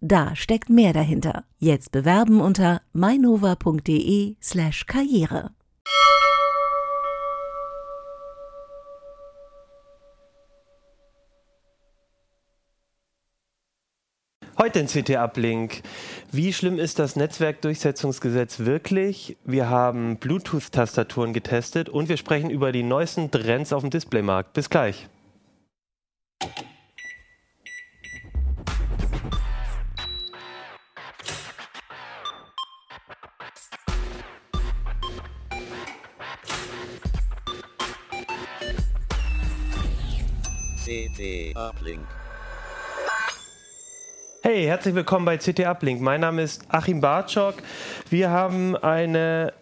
Da steckt mehr dahinter. Jetzt bewerben unter mainova.de/karriere. Heute in CT Uplink. Wie schlimm ist das Netzwerkdurchsetzungsgesetz wirklich? Wir haben Bluetooth-Tastaturen getestet und wir sprechen über die neuesten Trends auf dem Displaymarkt. Bis gleich. CT Uplink. Hey, herzlich willkommen bei CT Uplink. Mein Name ist Achim Bartschok. Wir haben eine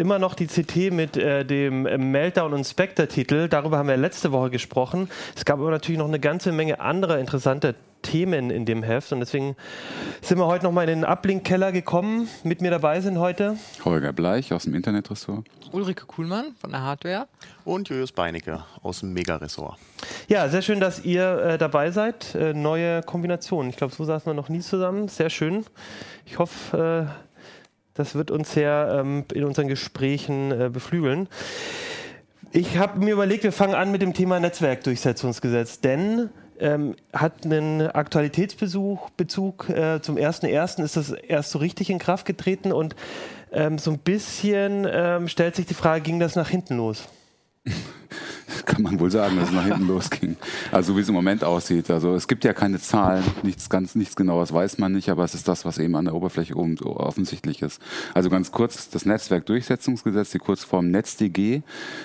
immer noch die CT mit äh, dem Meltdown und Spectre-Titel. Darüber haben wir letzte Woche gesprochen. Es gab aber natürlich noch eine ganze Menge anderer interessanter Themen in dem Heft und deswegen sind wir heute nochmal in den Uplink-Keller gekommen. Mit mir dabei sind heute Holger Bleich aus dem Internetressort. Ulrike Kuhlmann von der Hardware. Und Julius Beinecke aus dem Mega-Ressort. Ja, sehr schön, dass ihr äh, dabei seid. Äh, neue Kombinationen. Ich glaube, so saßen wir noch nie zusammen. Sehr schön. Ich hoffe, äh, das wird uns sehr ähm, in unseren Gesprächen äh, beflügeln. Ich habe mir überlegt, wir fangen an mit dem Thema Netzwerkdurchsetzungsgesetz, denn ähm, hat einen Aktualitätsbezug Bezug, äh, zum 1.1. ist das erst so richtig in Kraft getreten und ähm, so ein bisschen ähm, stellt sich die Frage, ging das nach hinten los? Kann man wohl sagen, dass es nach hinten losging. Also wie es im Moment aussieht. Also es gibt ja keine Zahlen, nichts ganz, nichts genaues weiß man nicht, aber es ist das, was eben an der Oberfläche oben offensichtlich ist. Also ganz kurz, das Netzwerkdurchsetzungsgesetz, die Kurzform NetzDG,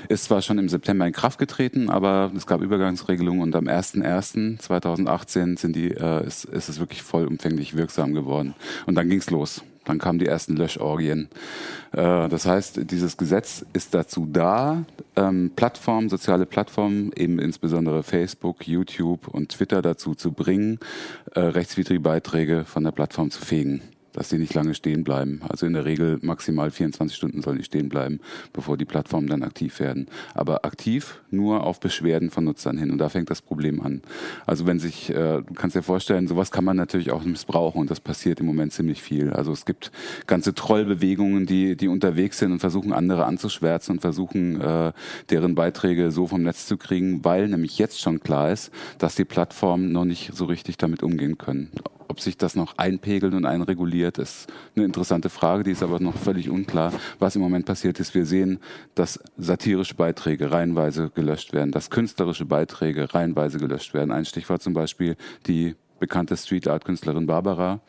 ist zwar schon im September in Kraft getreten, aber es gab Übergangsregelungen und am 01.01.2018 sind die, äh, ist, ist es wirklich vollumfänglich wirksam geworden. Und dann ging es los. Dann kamen die ersten Löschorgien. Äh, das heißt, dieses Gesetz ist dazu da, ähm, Plattformen, soziale Plattformen, eben insbesondere Facebook, YouTube und Twitter dazu zu bringen, äh, rechtswidrige Beiträge von der Plattform zu fegen dass die nicht lange stehen bleiben. Also in der Regel maximal 24 Stunden sollen die stehen bleiben, bevor die Plattformen dann aktiv werden. Aber aktiv nur auf Beschwerden von Nutzern hin. Und da fängt das Problem an. Also wenn sich, äh, du kannst dir vorstellen, sowas kann man natürlich auch missbrauchen und das passiert im Moment ziemlich viel. Also es gibt ganze Trollbewegungen, die, die unterwegs sind und versuchen andere anzuschwärzen und versuchen, äh, deren Beiträge so vom Netz zu kriegen, weil nämlich jetzt schon klar ist, dass die Plattformen noch nicht so richtig damit umgehen können ob sich das noch einpegelt und einreguliert, ist eine interessante Frage, die ist aber noch völlig unklar. Was im Moment passiert ist, wir sehen, dass satirische Beiträge reihenweise gelöscht werden, dass künstlerische Beiträge reihenweise gelöscht werden. Ein Stichwort zum Beispiel die bekannte Street Art Künstlerin Barbara,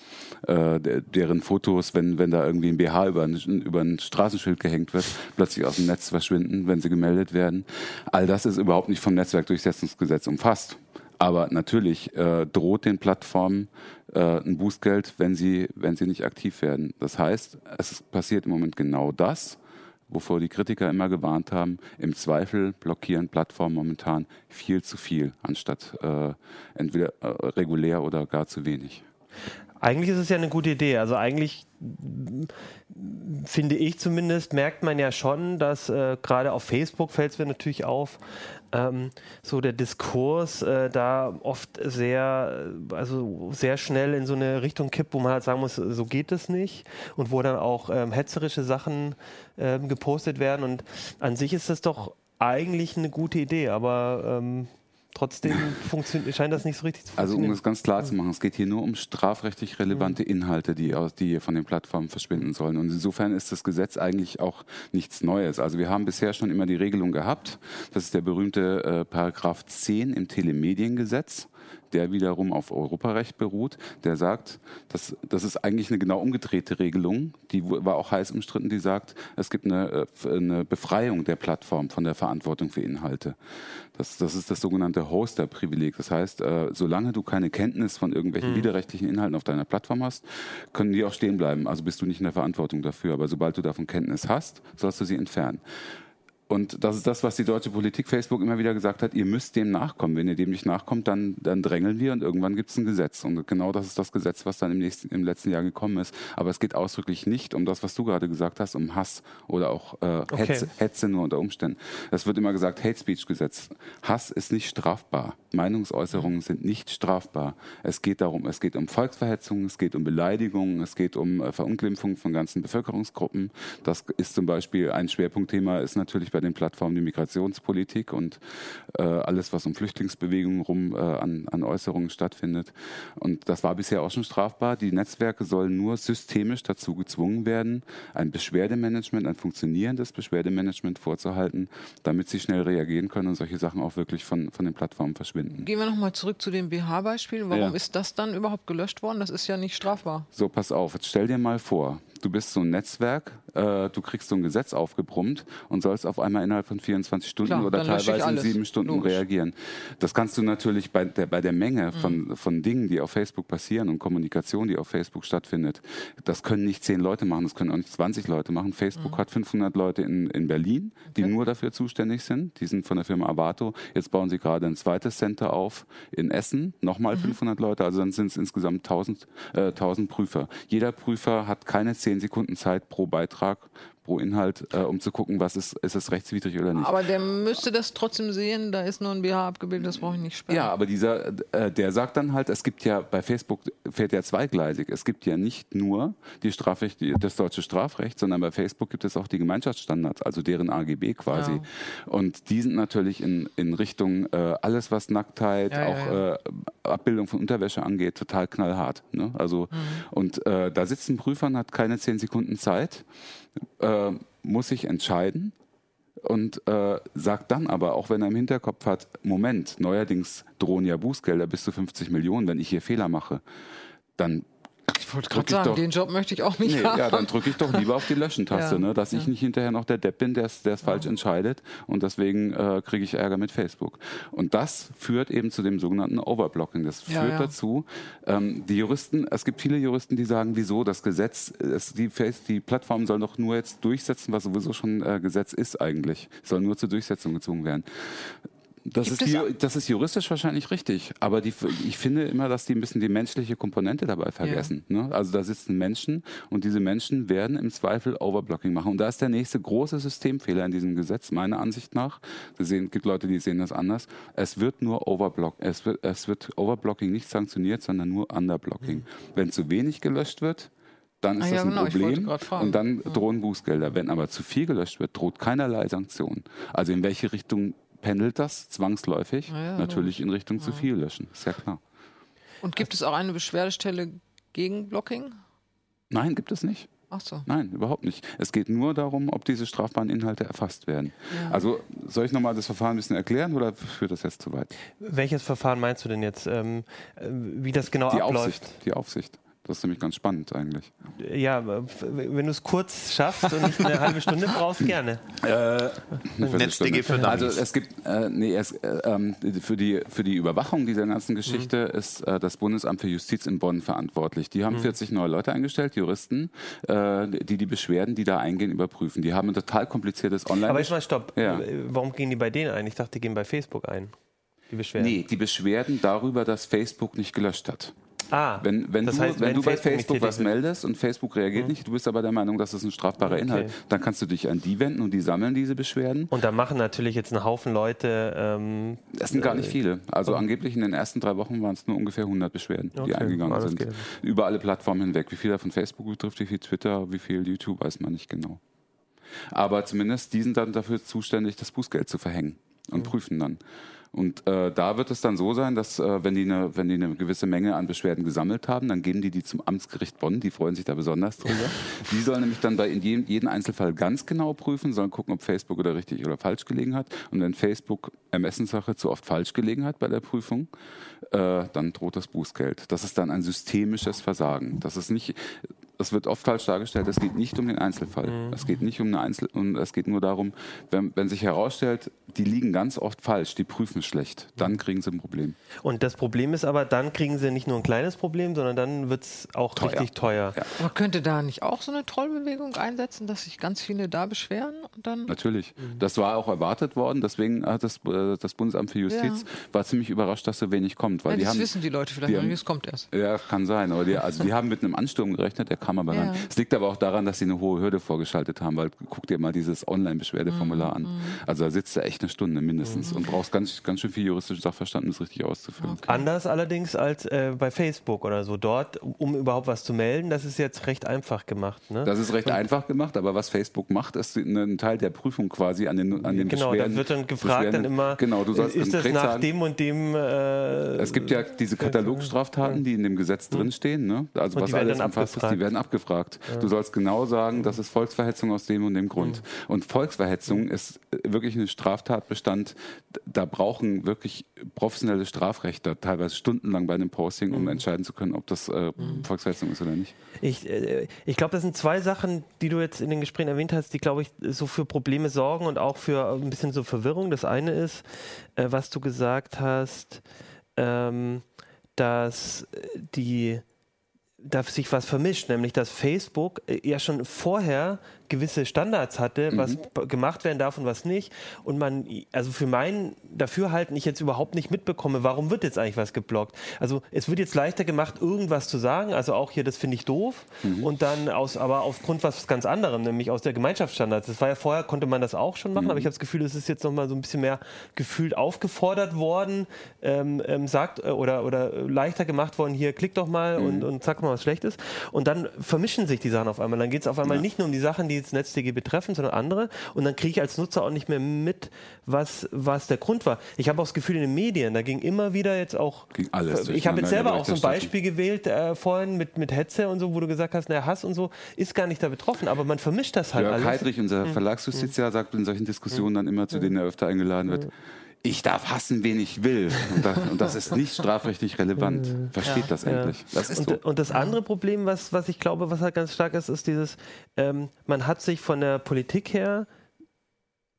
äh, deren Fotos, wenn, wenn da irgendwie ein BH über ein, über ein Straßenschild gehängt wird, plötzlich aus dem Netz verschwinden, wenn sie gemeldet werden. All das ist überhaupt nicht vom Netzwerkdurchsetzungsgesetz umfasst. Aber natürlich äh, droht den Plattformen äh, ein Bußgeld, wenn sie, wenn sie nicht aktiv werden. Das heißt, es passiert im Moment genau das, wovor die Kritiker immer gewarnt haben. Im Zweifel blockieren Plattformen momentan viel zu viel, anstatt äh, entweder äh, regulär oder gar zu wenig. Eigentlich ist es ja eine gute Idee. Also eigentlich finde ich zumindest, merkt man ja schon, dass äh, gerade auf Facebook fällt es mir natürlich auf, ähm, so der Diskurs äh, da oft sehr, also sehr schnell in so eine Richtung kippt, wo man halt sagen muss, so geht es nicht. Und wo dann auch ähm, hetzerische Sachen ähm, gepostet werden. Und an sich ist das doch eigentlich eine gute Idee, aber ähm, trotzdem scheint das nicht so richtig zu funktionieren. Also um es ganz klar zu machen, es geht hier nur um strafrechtlich relevante mhm. Inhalte, die, aus, die von den Plattformen verschwinden sollen. Und insofern ist das Gesetz eigentlich auch nichts Neues. Also wir haben bisher schon immer die Regelung gehabt, das ist der berühmte äh, Paragraph 10 im Telemediengesetz der wiederum auf Europarecht beruht, der sagt, dass, das ist eigentlich eine genau umgedrehte Regelung, die war auch heiß umstritten, die sagt, es gibt eine, äh, eine Befreiung der Plattform von der Verantwortung für Inhalte. Das, das ist das sogenannte Hoster-Privileg. Das heißt, äh, solange du keine Kenntnis von irgendwelchen mhm. widerrechtlichen Inhalten auf deiner Plattform hast, können die auch stehen bleiben. Also bist du nicht in der Verantwortung dafür. Aber sobald du davon Kenntnis hast, sollst du sie entfernen. Und das ist das, was die deutsche Politik Facebook immer wieder gesagt hat, ihr müsst dem nachkommen. Wenn ihr dem nicht nachkommt, dann, dann drängeln wir und irgendwann gibt es ein Gesetz. Und genau das ist das Gesetz, was dann im, nächsten, im letzten Jahr gekommen ist. Aber es geht ausdrücklich nicht um das, was du gerade gesagt hast, um Hass oder auch äh, okay. Hetze, Hetze nur unter Umständen. Es wird immer gesagt, Hate Speech Gesetz. Hass ist nicht strafbar. Meinungsäußerungen sind nicht strafbar. Es geht darum, es geht um Volksverhetzung, es geht um Beleidigungen, es geht um äh, Verunglimpfung von ganzen Bevölkerungsgruppen. Das ist zum Beispiel ein Schwerpunktthema, ist natürlich bei den Plattformen die Migrationspolitik und äh, alles, was um Flüchtlingsbewegungen rum äh, an, an Äußerungen stattfindet. Und das war bisher auch schon strafbar. Die Netzwerke sollen nur systemisch dazu gezwungen werden, ein Beschwerdemanagement, ein funktionierendes Beschwerdemanagement vorzuhalten, damit sie schnell reagieren können und solche Sachen auch wirklich von, von den Plattformen verschwinden. Gehen wir nochmal zurück zu dem BH-Beispiel. Warum ja. ist das dann überhaupt gelöscht worden? Das ist ja nicht strafbar. So, pass auf. Jetzt stell dir mal vor, du bist so ein Netzwerk, äh, du kriegst so ein Gesetz aufgebrummt und sollst auf einmal innerhalb von 24 Stunden Klar, oder teilweise in sieben Stunden Logisch. reagieren. Das kannst du natürlich bei der, bei der Menge von, mhm. von Dingen, die auf Facebook passieren und Kommunikation, die auf Facebook stattfindet. Das können nicht zehn Leute machen, das können auch nicht 20 Leute machen. Facebook mhm. hat 500 Leute in, in Berlin, die okay. nur dafür zuständig sind. Die sind von der Firma Avato. Jetzt bauen sie gerade ein zweites Center auf in Essen, nochmal mhm. 500 Leute. Also dann sind es insgesamt 1000, äh, 1000 Prüfer. Jeder Prüfer hat keine zehn Sekunden Zeit pro Beitrag, pro Inhalt, äh, um zu gucken, was ist, ist es rechtswidrig oder nicht. Aber der müsste das trotzdem sehen, da ist nur ein BH abgebildet, das brauche ich nicht sperren. Ja, aber dieser, äh, der sagt dann halt, es gibt ja, bei Facebook fährt ja zweigleisig, es gibt ja nicht nur die Strafrecht, das deutsche Strafrecht, sondern bei Facebook gibt es auch die Gemeinschaftsstandards, also deren AGB quasi. Ja. Und die sind natürlich in, in Richtung äh, alles, was Nacktheit, ja, auch ja, äh, Abbildung von Unterwäsche angeht, total knallhart. Ne? Also, mhm. und äh, da sitzt ein Prüfer und hat keine zehn Sekunden Zeit äh, muss sich entscheiden und äh, sagt dann aber, auch wenn er im Hinterkopf hat, Moment, neuerdings drohen ja Bußgelder bis zu 50 Millionen, wenn ich hier Fehler mache, dann ich wollte gerade sagen, doch, den Job möchte ich auch nicht nee, haben. Ja, dann drücke ich doch lieber auf die Löschen-Taste, ja, ne, dass ja. ich nicht hinterher noch der Depp bin, der es ja. falsch entscheidet und deswegen äh, kriege ich Ärger mit Facebook. Und das führt eben zu dem sogenannten Overblocking. Das führt dazu, ähm, die Juristen, es gibt viele Juristen, die sagen, wieso das Gesetz, es, die, die Plattform soll doch nur jetzt durchsetzen, was sowieso schon äh, Gesetz ist eigentlich, soll nur zur Durchsetzung gezwungen werden. Das ist, die, das ist, juristisch wahrscheinlich richtig, aber die, ich finde immer, dass die ein bisschen die menschliche Komponente dabei vergessen. Ja. Ne? Also da sitzen Menschen und diese Menschen werden im Zweifel Overblocking machen. Und da ist der nächste große Systemfehler in diesem Gesetz, meiner Ansicht nach. Es gibt Leute, die sehen das anders. Es wird nur Overblock, es wird, es wird Overblocking nicht sanktioniert, sondern nur Underblocking. Mhm. Wenn zu wenig gelöscht wird, dann ist ah, das ein genau, Problem und dann drohen Bußgelder. Wenn aber zu viel gelöscht wird, droht keinerlei Sanktion. Also in welche Richtung pendelt das zwangsläufig ja, natürlich in Richtung ja. zu viel löschen. Ist ja klar. Und gibt es auch eine Beschwerdestelle gegen Blocking? Nein, gibt es nicht. Ach so. Nein, überhaupt nicht. Es geht nur darum, ob diese strafbaren Inhalte erfasst werden. Ja. Also soll ich nochmal das Verfahren ein bisschen erklären oder führt das jetzt zu weit? Welches Verfahren meinst du denn jetzt? Ähm, äh, wie das genau die abläuft? Aufsicht, die Aufsicht. Das ist nämlich ganz spannend eigentlich. Ja, wenn du es kurz schaffst und nicht eine halbe Stunde brauchst, gerne. Äh, NetzDG für Dummies. Also es gibt, äh, nee, es, äh, ähm, für, die, für die Überwachung dieser ganzen Geschichte mhm. ist äh, das Bundesamt für Justiz in Bonn verantwortlich. Die haben mhm. 40 neue Leute eingestellt, Juristen, äh, die die Beschwerden, die da eingehen, überprüfen. Die haben ein total kompliziertes Online- Aber jetzt mal stopp. Ja. Warum gehen die bei denen ein? Ich dachte, die gehen bei Facebook ein. Die Beschwerden. Nee, die Beschwerden darüber, dass Facebook nicht gelöscht hat. Ah, wenn, wenn du, heißt, wenn, wenn du bei Facebook was meldest und Facebook reagiert mhm. nicht, du bist aber der Meinung, dass es ein strafbarer Inhalt, dann kannst du dich an die wenden und die sammeln diese Beschwerden. Und da machen natürlich jetzt ein Haufen Leute. Ähm, das sind gar nicht äh, viele. Also okay. angeblich in den ersten drei Wochen waren es nur ungefähr 100 Beschwerden, die okay. eingegangen sind. Geht. Über alle Plattformen hinweg. Wie viel davon Facebook betrifft, wie viel Twitter, wie viel YouTube, weiß man nicht genau. Aber zumindest die sind dann dafür zuständig, das Bußgeld zu verhängen und mhm. prüfen dann. Und äh, da wird es dann so sein, dass äh, wenn, die eine, wenn die eine gewisse Menge an Beschwerden gesammelt haben, dann geben die die zum Amtsgericht Bonn. Die freuen sich da besonders drüber. Die sollen nämlich dann bei in jedem, jeden Einzelfall ganz genau prüfen, sollen gucken, ob Facebook oder richtig oder falsch gelegen hat. Und wenn Facebook Ermessenssache zu oft falsch gelegen hat bei der Prüfung, äh, dann droht das Bußgeld. Das ist dann ein systemisches Versagen. Das ist nicht es wird oft falsch dargestellt, es geht nicht um den Einzelfall. Mhm. Es geht nicht um eine Einzel und es geht nur darum, wenn, wenn, sich herausstellt, die liegen ganz oft falsch, die prüfen schlecht, dann mhm. kriegen sie ein Problem. Und das Problem ist aber, dann kriegen sie nicht nur ein kleines Problem, sondern dann wird es auch teuer. richtig teuer. Ja. Man könnte da nicht auch so eine Trollbewegung einsetzen, dass sich ganz viele da beschweren und dann. Natürlich. Mhm. Das war auch erwartet worden, deswegen hat das, äh, das Bundesamt für Justiz ja. war ziemlich überrascht, dass so wenig kommt. Weil ja, die das haben, wissen die Leute vielleicht noch nicht, es kommt erst. Ja, kann sein. Aber die, also die haben mit einem Ansturm gerechnet, der kam aber ja. ran. Es liegt aber auch daran, dass sie eine hohe Hürde vorgeschaltet haben, weil guck dir mal dieses Online-Beschwerdeformular mhm. an. Also da sitzt du echt eine Stunde mindestens mhm. und brauchst ganz, ganz schön viel juristischen Sachverstand, um das richtig auszufüllen. Okay. Anders allerdings als äh, bei Facebook oder so. Dort, um überhaupt was zu melden, das ist jetzt recht einfach gemacht. Ne? Das ist recht und einfach gemacht, aber was Facebook macht, ist ein Teil der Prüfung quasi an den, an den genau, Beschwerden. Genau, da wird dann gefragt dann immer, genau, du sollst ist das nach sagen, dem und dem... Äh, es gibt ja diese Katalogstraftaten, die in dem Gesetz mhm. drinstehen. Ne? Also und was alles umfasst ist, die werden abgefragt. Ja. Du sollst genau sagen, das ist Volksverhetzung aus dem und dem Grund. Mhm. Und Volksverhetzung ist wirklich ein Straftatbestand. Da brauchen wirklich professionelle Strafrechter teilweise stundenlang bei einem Posting, um mhm. entscheiden zu können, ob das äh, mhm. Volksverhetzung ist oder nicht. Ich, äh, ich glaube, das sind zwei Sachen, die du jetzt in den Gesprächen erwähnt hast, die, glaube ich, so für Probleme sorgen und auch für ein bisschen so Verwirrung. Das eine ist, äh, was du gesagt hast, ähm, dass die da sich was vermischt, nämlich dass Facebook äh, ja schon vorher gewisse Standards hatte, mhm. was gemacht werden darf und was nicht. Und man, also für mein Dafürhalten, ich jetzt überhaupt nicht mitbekomme, warum wird jetzt eigentlich was geblockt? Also es wird jetzt leichter gemacht, irgendwas zu sagen, also auch hier, das finde ich doof. Mhm. Und dann aus, aber aufgrund was ganz anderem, nämlich aus der Gemeinschaftsstandards. Das war ja vorher, konnte man das auch schon machen, mhm. aber ich habe das Gefühl, es ist jetzt nochmal so ein bisschen mehr gefühlt aufgefordert worden, ähm, ähm, sagt äh, oder, oder leichter gemacht worden, hier klick doch mal und, mhm. und sag mal was Schlechtes. Und dann vermischen sich die Sachen auf einmal. Dann geht es auf einmal ja. nicht nur um die Sachen, die die jetzt NetzDG betreffen, sondern andere. Und dann kriege ich als Nutzer auch nicht mehr mit, was, was der Grund war. Ich habe auch das Gefühl, in den Medien, da ging immer wieder jetzt auch. Ging alles. Ich habe jetzt selber auch so ein Beispiel gewählt äh, vorhin mit, mit Hetze und so, wo du gesagt hast, der Hass und so ist gar nicht da betroffen, aber man vermischt das halt Jörg alles. Heidrich, unser hm. Verlagsjustiziar, sagt in solchen Diskussionen dann immer, zu denen er öfter eingeladen wird, ich darf hassen, wen ich will. Und das, und das ist nicht strafrechtlich relevant. Versteht ja, das endlich. Ja. Das und, so. und, das andere Problem, was, was ich glaube, was halt ganz stark ist, ist dieses, ähm, man hat sich von der Politik her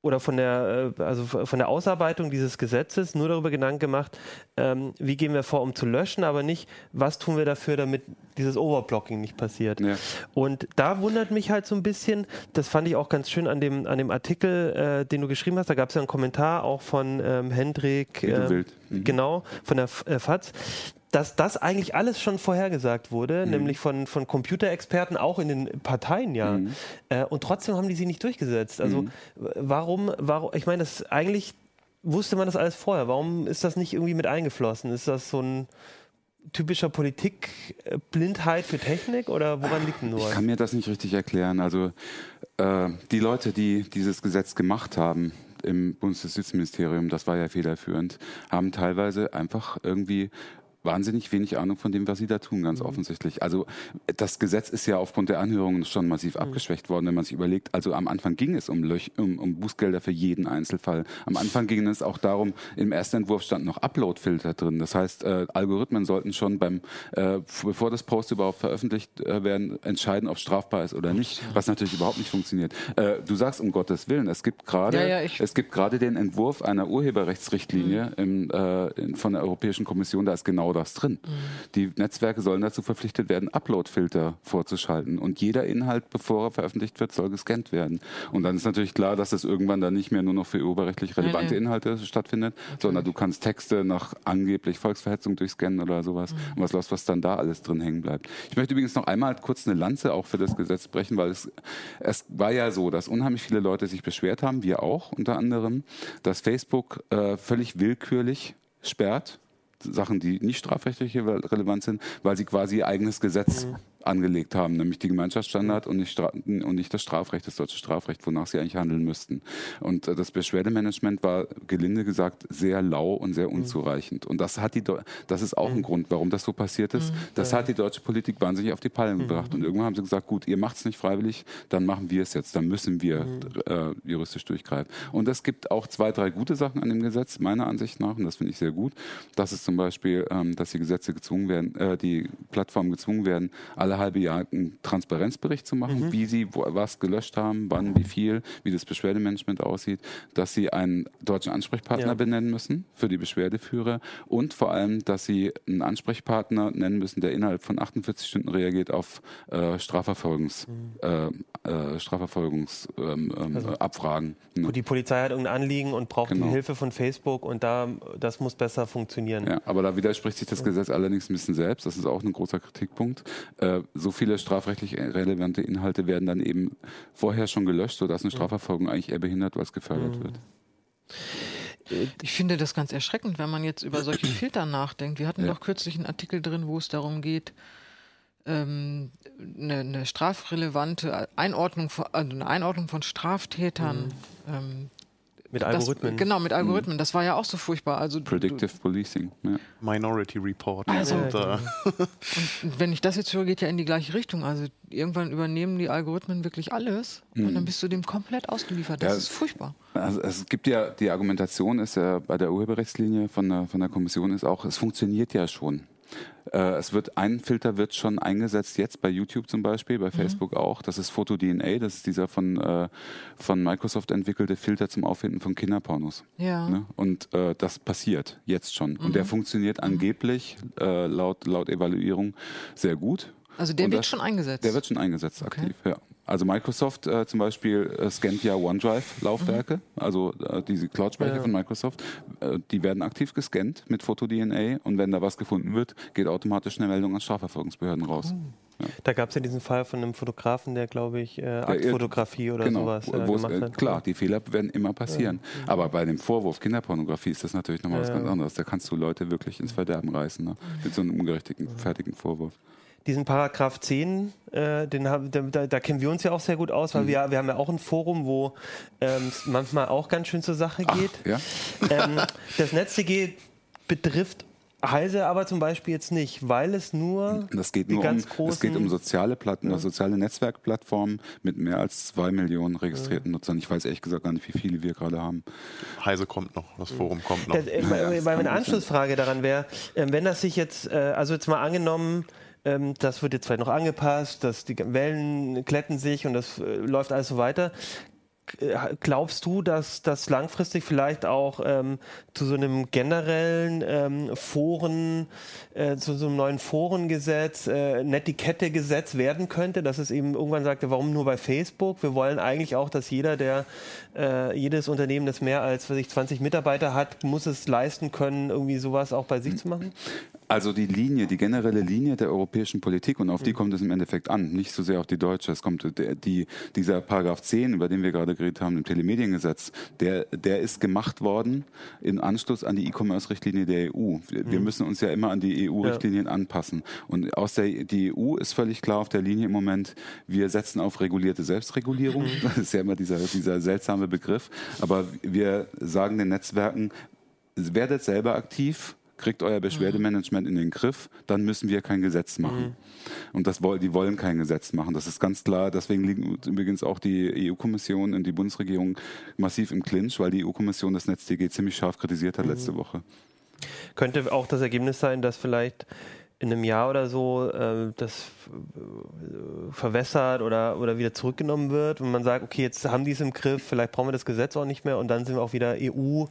oder von der, äh, also von der Ausarbeitung dieses Gesetzes nur darüber Gedanken gemacht, ähm, wie gehen wir vor, um zu löschen, aber nicht, was tun wir dafür, damit dieses Overblocking nicht passiert. Ja. Und da wundert mich halt so ein bisschen, das fand ich auch ganz schön an dem, an dem Artikel, äh, den du geschrieben hast, da gab es ja einen Kommentar auch von ähm, Hendrik, äh, mhm. genau, von der äh, FAZ, dass das eigentlich alles schon vorhergesagt wurde, mhm. nämlich von, von Computerexperten, auch in den Parteien ja. Mhm. Äh, und trotzdem haben die sie nicht durchgesetzt. Also mhm. warum, warum, ich meine, das eigentlich wusste man das alles vorher. Warum ist das nicht irgendwie mit eingeflossen? Ist das so ein typischer Politikblindheit für Technik oder woran liegt denn nur? Ich kann mir das nicht richtig erklären. Also äh, die Leute, die dieses Gesetz gemacht haben, im Bundesjustizministerium, das war ja federführend, haben teilweise einfach irgendwie wahnsinnig wenig Ahnung von dem, was sie da tun, ganz mhm. offensichtlich. Also das Gesetz ist ja aufgrund der Anhörungen schon massiv mhm. abgeschwächt worden, wenn man sich überlegt. Also am Anfang ging es um, Löch, um, um Bußgelder für jeden Einzelfall. Am Anfang ging es auch darum, im ersten Entwurf stand noch Upload-Filter drin. Das heißt, äh, Algorithmen sollten schon beim, äh, bevor das Post überhaupt veröffentlicht äh, werden, entscheiden, ob es strafbar ist oder nicht, was natürlich überhaupt nicht funktioniert. Äh, du sagst um Gottes Willen, es gibt gerade ja, ja, es gibt gerade den Entwurf einer Urheberrechtsrichtlinie mhm. im, äh, in, von der Europäischen Kommission, da ist genau das drin. Mhm. Die Netzwerke sollen dazu verpflichtet werden, Upload-Filter vorzuschalten. Und jeder Inhalt, bevor er veröffentlicht wird, soll gescannt werden. Und dann ist natürlich klar, dass es irgendwann dann nicht mehr nur noch für urheberrechtlich relevante nee, nee. Inhalte stattfindet, natürlich. sondern du kannst Texte nach angeblich Volksverhetzung durchscannen oder sowas. Mhm. Und was los, was dann da alles drin hängen bleibt. Ich möchte übrigens noch einmal kurz eine Lanze auch für das Gesetz brechen, weil es, es war ja so, dass unheimlich viele Leute sich beschwert haben, wir auch unter anderem, dass Facebook äh, völlig willkürlich sperrt Sachen, die nicht strafrechtlich relevant sind, weil sie quasi ihr eigenes Gesetz mhm angelegt haben, nämlich die Gemeinschaftsstandard und nicht, und nicht das Strafrecht, das deutsche Strafrecht, wonach sie eigentlich handeln müssten. Und äh, das Beschwerdemanagement war gelinde gesagt sehr lau und sehr unzureichend. Und das hat die, das ist auch ein Grund, warum das so passiert ist. Das hat die deutsche Politik wahnsinnig auf die Palme gebracht. Und irgendwann haben sie gesagt, gut, ihr macht es nicht freiwillig, dann machen wir es jetzt, dann müssen wir äh, juristisch durchgreifen. Und es gibt auch zwei, drei gute Sachen an dem Gesetz, meiner Ansicht nach, und das finde ich sehr gut. Das ist zum Beispiel, ähm, dass die Gesetze gezwungen werden, äh, die Plattformen gezwungen werden, alle halbe Jahr einen Transparenzbericht zu machen, mhm. wie sie wo, was gelöscht haben, wann, wie viel, wie das Beschwerdemanagement aussieht, dass sie einen deutschen Ansprechpartner ja. benennen müssen für die Beschwerdeführer und vor allem, dass sie einen Ansprechpartner nennen müssen, der innerhalb von 48 Stunden reagiert auf äh, Strafverfolgungs, mhm. äh, äh, Strafverfolgungsabfragen. Ähm, ähm, also, ne? Die Polizei hat irgendein Anliegen und braucht genau. die Hilfe von Facebook und da das muss besser funktionieren. Ja, aber da widerspricht sich das ja. Gesetz allerdings ein bisschen selbst. Das ist auch ein großer Kritikpunkt. Äh, so viele strafrechtlich relevante Inhalte werden dann eben vorher schon gelöscht, sodass eine Strafverfolgung eigentlich eher behindert als gefördert mhm. wird. Ich finde das ganz erschreckend, wenn man jetzt über solche Filter nachdenkt. Wir hatten ja. doch kürzlich einen Artikel drin, wo es darum geht, ähm, eine, eine, strafrelevante Einordnung, von, also eine Einordnung von Straftätern mhm. ähm, mit Algorithmen. Das, genau, mit Algorithmen. Mhm. Das war ja auch so furchtbar. Also, Predictive du, Policing. Ja. Minority Report. Also, und, äh, und, wenn ich das jetzt höre, geht ja in die gleiche Richtung. Also irgendwann übernehmen die Algorithmen wirklich alles mhm. und dann bist du dem komplett ausgeliefert. Das ja, ist furchtbar. Also es gibt ja, die Argumentation ist ja bei der Urheberrechtslinie von der, von der Kommission ist auch, es funktioniert ja schon. Äh, es wird ein Filter wird schon eingesetzt jetzt bei YouTube zum Beispiel, bei mhm. Facebook mhm. auch. Das ist PhotoDNA. Das ist dieser von äh, von Microsoft entwickelte Filter zum Auffinden von Kinderpornos. Ja. Ne? Und äh, das passiert jetzt schon. Mhm. Und der mhm. funktioniert mhm. angeblich äh, laut laut Evaluierung sehr gut. Also der Und wird das, schon eingesetzt. Der wird schon eingesetzt okay. aktiv. Ja. Also Microsoft äh, zum Beispiel äh, scannt ja OneDrive-Laufwerke, mhm. also äh, diese Cloud-Speicher ja. von Microsoft. Äh, die werden aktiv gescannt mit FotoDNA und wenn da was gefunden wird, geht automatisch eine Meldung an Strafverfolgungsbehörden raus. Mhm. Ja. Da gab es ja diesen Fall von einem Fotografen, der, glaube ich, äh, Aktfotografie oder genau, sowas äh, gemacht äh, hat. Klar, die Fehler werden immer passieren. Ja. Aber bei dem Vorwurf Kinderpornografie ist das natürlich nochmal ja. was ganz anderes. Da kannst du Leute wirklich ins Verderben reißen, ne? mit so einem ungerechten, fertigen Vorwurf diesen Paragraph 10, äh, den da, da, kennen wir uns ja auch sehr gut aus, weil mhm. wir, wir haben ja auch ein Forum, wo ähm, es manchmal auch ganz schön zur Sache geht. Ach, ja? ähm, das NetzDG betrifft Heise aber zum Beispiel jetzt nicht, weil es nur das geht nur ganz um, großen... Es geht um soziale Platten, ja. soziale Netzwerkplattformen mit mehr als zwei Millionen registrierten ja. Nutzern. Ich weiß ehrlich gesagt gar nicht, wie viele wir gerade haben. Heise kommt noch, das Forum kommt noch. Das, äh, ja, meine Anschlussfrage daran wäre, äh, wenn das sich jetzt, äh, also jetzt mal angenommen, ähm, das wird jetzt vielleicht noch angepasst, dass die Wellen kletten sich und das äh, läuft alles so weiter. Äh, glaubst du, dass das langfristig vielleicht auch ähm, zu so einem generellen ähm, Foren, äh, zu so einem neuen Forengesetz, äh, Netiquette-Gesetz werden könnte, dass es eben irgendwann sagte, warum nur bei Facebook? Wir wollen eigentlich auch, dass jeder, der äh, jedes Unternehmen, das mehr als ich, 20 Mitarbeiter hat, muss es leisten können, irgendwie sowas auch bei sich zu machen? Also die Linie, die generelle Linie der europäischen Politik und auf die mhm. kommt es im Endeffekt an, nicht so sehr auf die deutsche. Es kommt der, die, dieser Paragraph 10, über den wir gerade geredet haben, im Telemediengesetz, der, der ist gemacht worden im Anschluss an die E-Commerce-Richtlinie der EU. Wir, mhm. müssen uns ja immer an die EU-Richtlinien ja. anpassen. Und aus der die EU ist völlig klar auf der Linie im Moment, wir setzen auf regulierte Selbstregulierung. Mhm. Das ist ja immer dieser, dieser seltsame Begriff. Aber wir sagen den Netzwerken, werdet selber aktiv kriegt euer Beschwerdemanagement in den Griff, dann müssen wir kein Gesetz machen. Mhm. Und das, die wollen kein Gesetz machen. Das ist ganz klar. Deswegen liegen übrigens auch die EU-Kommission und die Bundesregierung massiv im Clinch, weil die EU-Kommission das NetzDG ziemlich scharf kritisiert hat mhm. letzte Woche. Könnte auch das Ergebnis sein, dass vielleicht in einem Jahr oder so äh, das äh, verwässert oder, oder wieder zurückgenommen wird und man sagt, okay, jetzt haben die es im Griff, vielleicht brauchen wir das Gesetz auch nicht mehr und dann sind wir auch wieder EU,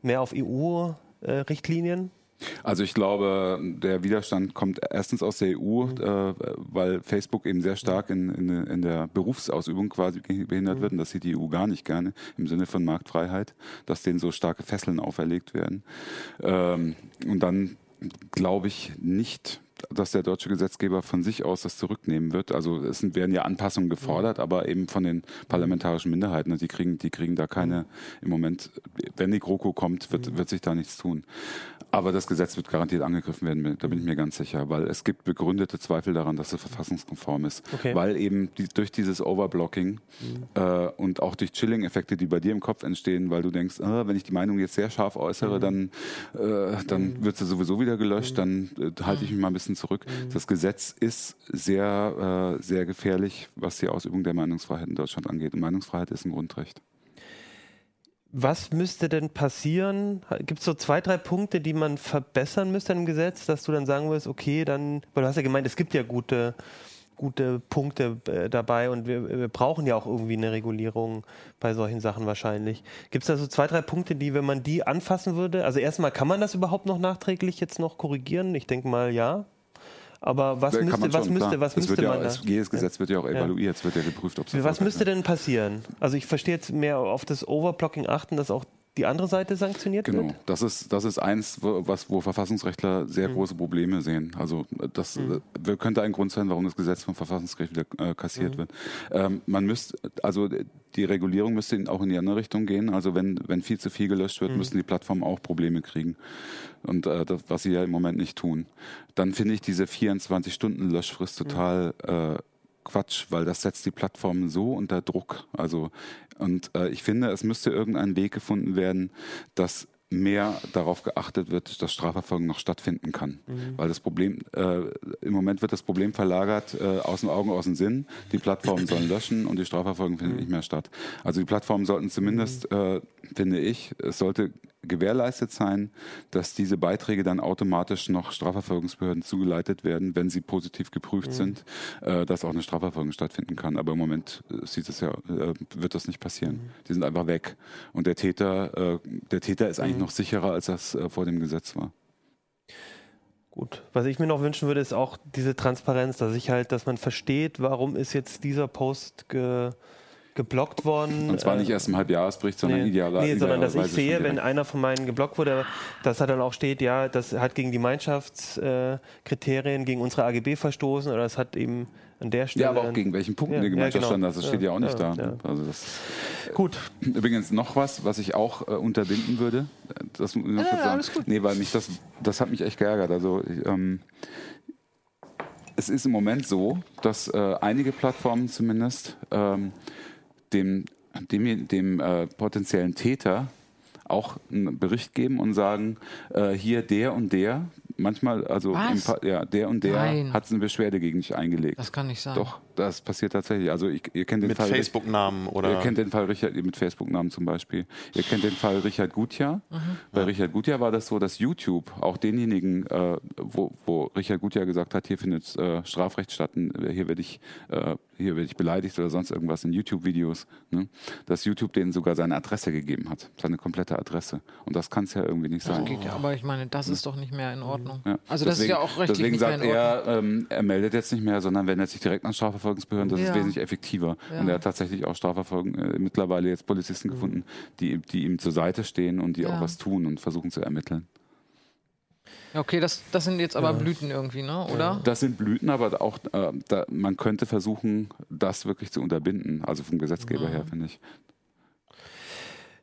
mehr auf EU-Richtlinien? Äh, also ich glaube, der Widerstand kommt erstens aus der EU, mhm. äh, weil Facebook eben sehr stark in, in, in, der Berufsausübung quasi behindert mhm. wird und das sieht die EU gar nicht gerne im Sinne von Marktfreiheit, dass denen so starke Fesseln auferlegt werden. Ähm, und dann glaube ich nicht, dass der deutsche Gesetzgeber von sich aus das zurücknehmen wird. Also es werden ja Anpassungen gefordert, mhm. aber eben von den parlamentarischen Minderheiten. Die kriegen, die kriegen da keine, im Moment, wenn die GroKo kommt, wird, mhm. wird sich da nichts tun. Aber das Gesetz wird garantiert angegriffen werden, da bin ich mir ganz sicher, weil es gibt begründete Zweifel daran, dass es verfassungskonform ist. Okay. Weil eben die, durch dieses Overblocking mhm. äh, und auch durch Chilling-Effekte, die bei dir im Kopf entstehen, weil du denkst, ah, wenn ich die Meinung jetzt sehr scharf äußere, mhm. dann, äh, dann mhm. wird sie sowieso wieder gelöscht, dann äh, halte ich mich mal ein bisschen zurück. Mhm. Das Gesetz ist sehr, äh, sehr gefährlich, was die Ausübung der Meinungsfreiheit in Deutschland angeht. Und Meinungsfreiheit ist ein Grundrecht. Was müsste denn passieren? Gibt es so zwei, drei Punkte, die man verbessern müsste im Gesetz, dass du dann sagen würdest, okay, dann, weil du hast ja gemeint, es gibt ja gute, gute Punkte äh, dabei und wir, wir, brauchen ja auch irgendwie eine Regulierung bei solchen Sachen wahrscheinlich. Gibt es da so zwei, drei Punkte, die, wenn man die anfassen würde, also erstmal, kann man das überhaupt noch nachträglich jetzt noch korrigieren? Ich denke mal, ja. Aber was müsste, schon, was müsste, was müsste ja, man da? Jedes Gesetz wird ja auch evaluiert, es wird ja geprüft, ob es Was müsste denn passieren? Also ich verstehe jetzt mehr auf das Overblocking achten, dass auch die andere Seite sanktioniert genau. wird? Genau, das ist, das ist eins, wo, was, wo Verfassungsrechtler sehr mhm. große Probleme sehen. Also das mhm. könnte ein Grund sein, warum das Gesetz vom Verfassungsgericht wieder äh, kassiert mhm. wird. Ähm, man müsste, also die Regulierung müsste auch in die andere Richtung gehen. Also wenn, wenn viel zu viel gelöscht wird, mhm. müssen die Plattformen auch Probleme kriegen. Und äh, das, was sie ja im Moment nicht tun. Dann finde ich diese 24-Stunden-Löschfrist total äh, Quatsch, weil das setzt die Plattformen so unter Druck. Also und äh, ich finde, es müsste irgendein Weg gefunden werden, dass mehr darauf geachtet wird, dass Strafverfolgung noch stattfinden kann. Mhm. Weil das Problem, äh, im Moment wird das Problem verlagert, äh, aus den Augen, aus dem Sinn. Die Plattformen sollen löschen und die Strafverfolgung findet mhm. nicht mehr statt. Also die Plattformen sollten zumindest, äh, finde ich, es sollte gewährleistet sein, dass diese Beiträge dann automatisch noch Strafverfolgungsbehörden zugeleitet werden, wenn sie positiv geprüft mhm. sind, äh, dass auch eine Strafverfolgung stattfinden kann. Aber im Moment äh, sieht es ja, äh, wird das nicht passieren. Mhm. Die sind einfach weg. Und der Täter, äh, der Täter ist eigentlich mhm. Noch sicherer, als das äh, vor dem Gesetz war. Gut. Was ich mir noch wünschen würde, ist auch diese Transparenz, dass ich halt, dass man versteht, warum ist jetzt dieser Post ge geblockt worden. Und zwar nicht äh, erst im Halbjahresbericht, sondern nee, idealerweise. Nee, sondern dass ich sehe, wenn einer von meinen geblockt wurde, dass da dann auch steht, ja, das hat gegen die Gemeinschaftskriterien, gegen unsere AGB verstoßen oder es hat eben an der Stelle. Ja, aber auch gegen welchen Punkten ja, die Gemeinschaftsstandards, ja, genau. das steht ja auch nicht da. Also das gut. Übrigens noch was, was ich auch äh, unterbinden würde. Das muss ich noch sagen. Nee, weil mich das, das hat mich echt geärgert. Also ich, ähm, es ist im Moment so, dass äh, einige Plattformen zumindest ähm, dem, dem, dem äh, potenziellen Täter auch einen Bericht geben und sagen, äh, hier der und der, manchmal, also im, ja, der und der hat eine Beschwerde gegen dich eingelegt. Das kann nicht sein. Doch, das passiert tatsächlich. Also ich, ihr kennt den mit Fall. Mit Facebook-Namen oder? Ihr kennt den Fall Richard, mit Facebook-Namen zum Beispiel. Ihr kennt den Fall Richard Gutjahr. Mhm. Bei ja. Richard Gutjahr war das so, dass YouTube auch denjenigen, äh, wo, wo Richard Gutjahr gesagt hat, hier findet äh, Strafrecht statt, hier werde ich, äh, hier werde ich beleidigt oder sonst irgendwas in YouTube-Videos, ne? dass YouTube denen sogar seine Adresse gegeben hat, seine komplette Adresse. Und das kann es ja irgendwie nicht sein. Ja, aber ich meine, das ist doch nicht mehr in Ordnung. Ja. Also deswegen, das ist ja auch rechtlich Deswegen nicht sagt er, ähm, er meldet jetzt nicht mehr, sondern wendet sich direkt an Strafverfolgungsbehörden. Das ist wesentlich effektiver. Und er hat tatsächlich auch Strafverfolgung äh, mittlerweile jetzt Polizisten mhm. gefunden, die, die ihm zur Seite stehen und die auch was tun und versuchen zu ermitteln. Okay, das, das sind jetzt aber ja. Blüten irgendwie, ne? oder? Das sind Blüten, aber auch äh, da, man könnte versuchen, das wirklich zu unterbinden, also vom Gesetzgeber mhm. her, finde ich.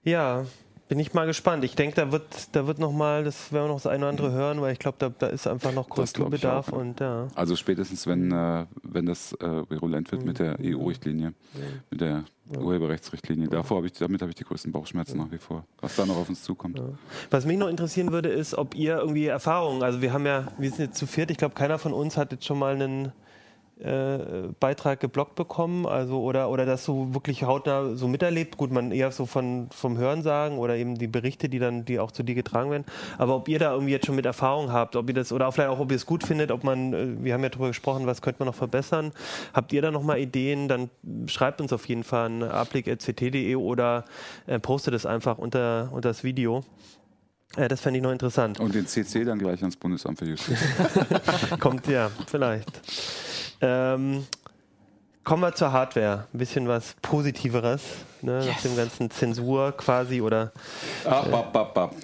Ja, bin ich mal gespannt. Ich denke, da wird, da wird noch mal, das werden wir noch das eine oder andere hören, weil ich glaube, da, da ist einfach noch Korrekturbedarf und ja. Also spätestens, wenn, äh, wenn das äh, virulent wird mhm. mit der EU-Richtlinie, mhm. mit der ja. Urheberrechtsrichtlinie. Davor habe ich, damit habe ich die größten Bauchschmerzen ja. nach wie vor, was da noch auf uns zukommt. Ja. Was mich noch interessieren würde, ist, ob ihr irgendwie Erfahrungen, also wir haben ja, wir sind jetzt zu viert, ich glaube, keiner von uns hat jetzt schon mal einen äh, Beitrag geblockt bekommen, also oder oder das so wirklich hautnah so miterlebt. Gut, man eher so von vom Hören sagen oder eben die Berichte, die dann die auch zu dir getragen werden. Aber ob ihr da irgendwie jetzt schon mit Erfahrung habt, ob ihr das oder vielleicht auch ob ihr es gut findet, ob man, äh, wir haben ja darüber gesprochen, was könnte man noch verbessern. Habt ihr da noch mal Ideen? Dann schreibt uns auf jeden Fall an aplik.ct.de oder äh, postet es einfach unter unter das Video. Äh, das fände ich noch interessant. Und den CC dann gleich ans Bundesamt für Justiz. Kommt ja, vielleicht. Ähm, kommen wir zur Hardware. Ein bisschen was Positiveres, ne, yes. nach dem ganzen Zensur quasi oder. Ab, ab, ab, ab.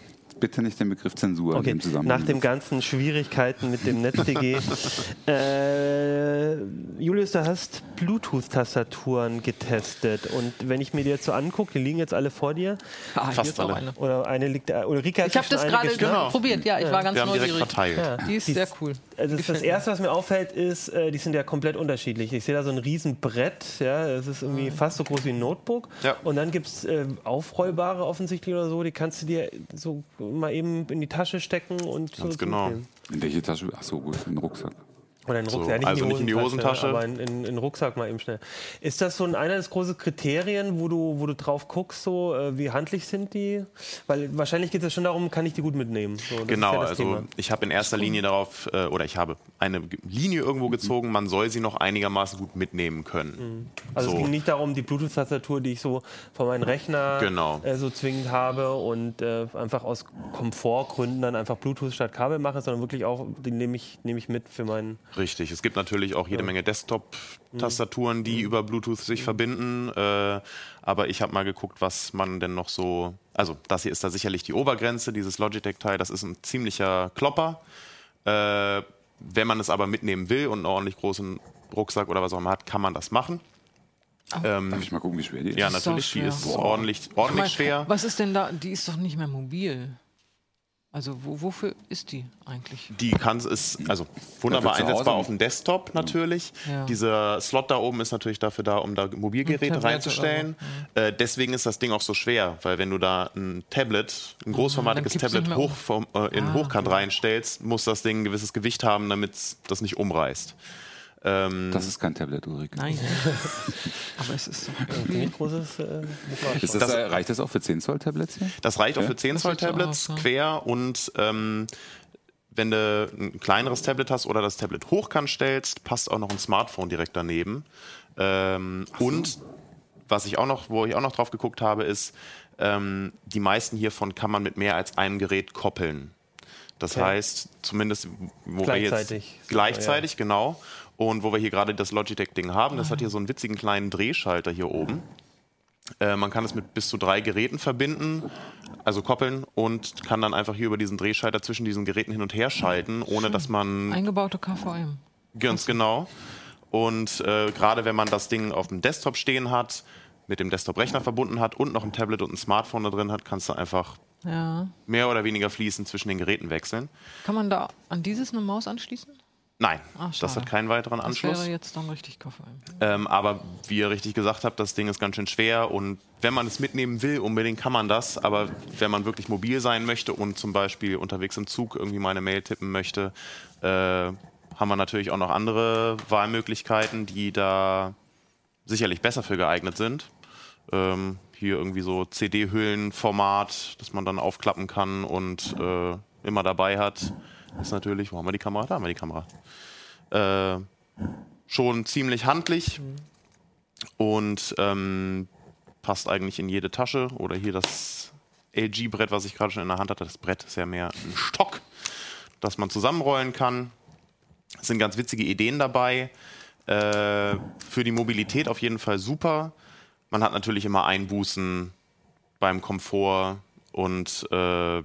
Bitte nicht den Begriff Zensur okay. in dem Zusammenhang. Nach den ganzen Schwierigkeiten mit dem NetzDG. äh, Julius, du hast Bluetooth-Tastaturen getestet und wenn ich mir die jetzt so angucke, die liegen jetzt alle vor dir. Ah, Fast alle. Eine. Oder eine liegt, Ulrike hat Ich habe das gerade genau. probiert, ja, ich war ganz Wir haben neugierig. direkt verteilt. Ja. Die ist sehr cool. Also das, das erste, was mir auffällt, ist, äh, die sind ja komplett unterschiedlich. Ich sehe da so ein Riesenbrett, ja, es ist irgendwie fast so groß wie ein Notebook. Ja. Und dann gibt es äh, aufrollbare offensichtlich oder so, die kannst du dir so mal eben in die Tasche stecken und Ganz so genau. zugehen. In welche Tasche? Ach so, gut, in den Rucksack. Oder in den So, Rucksack, ja, also nicht in die Hosentasche. aber in, in, in den Rucksack mal eben schnell. Ist das so ein, einer des großen Kriterien, wo du, wo du drauf guckst, so äh, wie handlich sind die? Weil wahrscheinlich geht es schon darum, kann ich die gut mitnehmen. So, Genau, ja also Thema. ich habe in erster Linie darauf, äh, oder ich habe eine Linie irgendwo gezogen, man soll sie noch einigermaßen gut mitnehmen können. Also so. es ging nicht darum, die Bluetooth-Tastatur, die ich so von meinem Rechner Genau. äh, so zwingend habe und äh, einfach aus Komfortgründen dann einfach Bluetooth statt Kabel mache, sondern wirklich auch, die nehme ich, nehme ich mit für meinen. Richtig, es gibt natürlich auch jede Menge Desktop-Tastaturen, Mhm. die über Bluetooth sich verbinden. Äh, aber ich habe mal geguckt, was man denn noch so. Also, das hier ist da sicherlich die Obergrenze, dieses Logitech-Teil. Das ist ein ziemlicher Klopper. Äh, wenn man es aber mitnehmen will und einen ordentlich großen Rucksack oder was auch immer hat, kann man das machen. Ähm, Darf ich mal gucken, wie schwer die ist? ja, ist natürlich, auch die ist Boah. ordentlich, Ich ordentlich mein, schwer. Was ist denn da? Die ist doch nicht mehr mobil. Also wo, wofür ist die eigentlich? Die kann ist also wunderbar einsetzbar auf dem Desktop natürlich. Ja. Dieser Slot da oben ist natürlich dafür da, um da Mobilgeräte Tablet reinzustellen. Äh, deswegen ist das Ding auch so schwer, weil wenn du da ein Tablet, ein großformatiges dann kippt's Tablet hoch vom, äh, in Ah, Hochkant okay. reinstellst, muss das Ding ein gewisses Gewicht haben, damit das nicht umreißt. Ähm, Das ist kein Tablet, Ulrike. Nein. Aber es ist doch Ziemlich großes. Äh, Ist das, äh, reicht das auch für 10 Zoll Tablets hier? Das reicht auch Ja? für 10 Zoll so Tablets ja. quer und ähm, wenn du ein kleineres Tablet hast oder das Tablet hochkant stellst, passt auch noch ein Smartphone direkt daneben. Ähm, Und was ich auch noch, wo ich auch noch drauf geguckt habe, ist, ähm, die meisten hiervon kann man mit mehr als einem Gerät koppeln. Das Okay. heißt, zumindest wo Gleichzeitig. wir jetzt gleichzeitig, genau. Und wo wir hier gerade das Logitech-Ding haben, das hat hier so einen witzigen kleinen Drehschalter hier oben. Äh, man kann es mit bis zu drei Geräten verbinden, also koppeln und kann dann einfach hier über diesen Drehschalter zwischen diesen Geräten hin und her schalten, ohne dass man eingebaute KVM. ganz genau. Und äh, gerade wenn man das Ding auf dem Desktop stehen hat, mit dem Desktop-Rechner verbunden hat und noch ein Tablet und ein Smartphone da drin hat, kannst du einfach Ja. mehr oder weniger fließend zwischen den Geräten wechseln. Kann man da an dieses eine Maus anschließen? Nein, Ach, das hat keinen weiteren Das Anschluss. wäre jetzt dann richtig KVM. Ähm, aber wie ihr richtig gesagt habt, das Ding ist ganz schön schwer und wenn man es mitnehmen will, unbedingt kann man das. Aber wenn man wirklich mobil sein möchte und zum Beispiel unterwegs im Zug irgendwie mal eine Mail tippen möchte, äh, haben wir natürlich auch noch andere Wahlmöglichkeiten, die da sicherlich besser für geeignet sind. Ähm, hier irgendwie so CD-Hüllenformat, das man dann aufklappen kann und äh, immer dabei hat. Ist natürlich, wo haben wir die Kamera? Da haben wir die Kamera. Äh, schon ziemlich handlich und ähm, passt eigentlich in jede Tasche. Oder hier das LG-Brett, was ich gerade schon in der Hand hatte. Das Brett ist ja mehr ein Stock, das man zusammenrollen kann. Es sind ganz witzige Ideen dabei. Äh, für die Mobilität auf jeden Fall super. Man hat natürlich immer Einbußen beim Komfort und äh,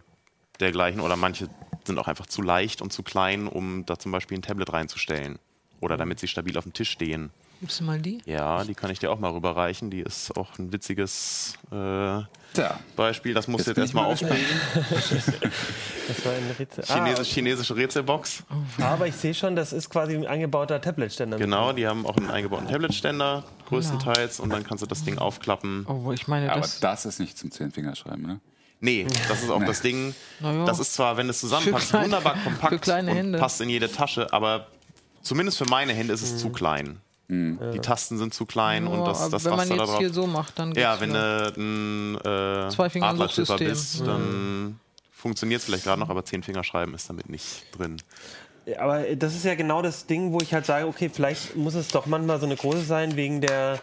dergleichen. Oder manche sind auch einfach zu leicht und zu klein, um da zum Beispiel ein Tablet reinzustellen. Oder damit sie stabil auf dem Tisch stehen. Gibst du mal die? Ja, die kann ich dir auch mal rüberreichen. Die ist auch ein witziges äh, Tja, Beispiel. Das musst du Jetzt jetzt erstmal mal aufkriegen. das war ein Rätsel. Chinesisch, chinesische Rätselbox. Ah, aber ich sehe schon, das ist quasi ein eingebauter Tablet-Ständer. Genau, die haben auch einen eingebauten Tablet-Ständer, größtenteils. Und dann kannst du das Ding aufklappen. Oh, ich meine, aber das. das ist nicht zum Zehnfingerschreiben, ne? Nee, das ist auch das Ding. Das ist zwar, wenn es zusammenpasst, kleine- wunderbar für kompakt kleine und Hände. passt in jede Tasche, aber zumindest für meine Hände ist es zu klein. Die Tasten sind zu klein Ja, und das, aber das wenn man Raster da jetzt drauf. hier so macht, dann Ja, wenn du ein äh. Adlertipper bist, dann funktioniert es vielleicht gerade noch, aber zehn Finger schreiben ist damit nicht drin. Aber das ist ja genau das Ding, wo ich halt sage, okay, vielleicht muss es doch manchmal so eine große sein wegen der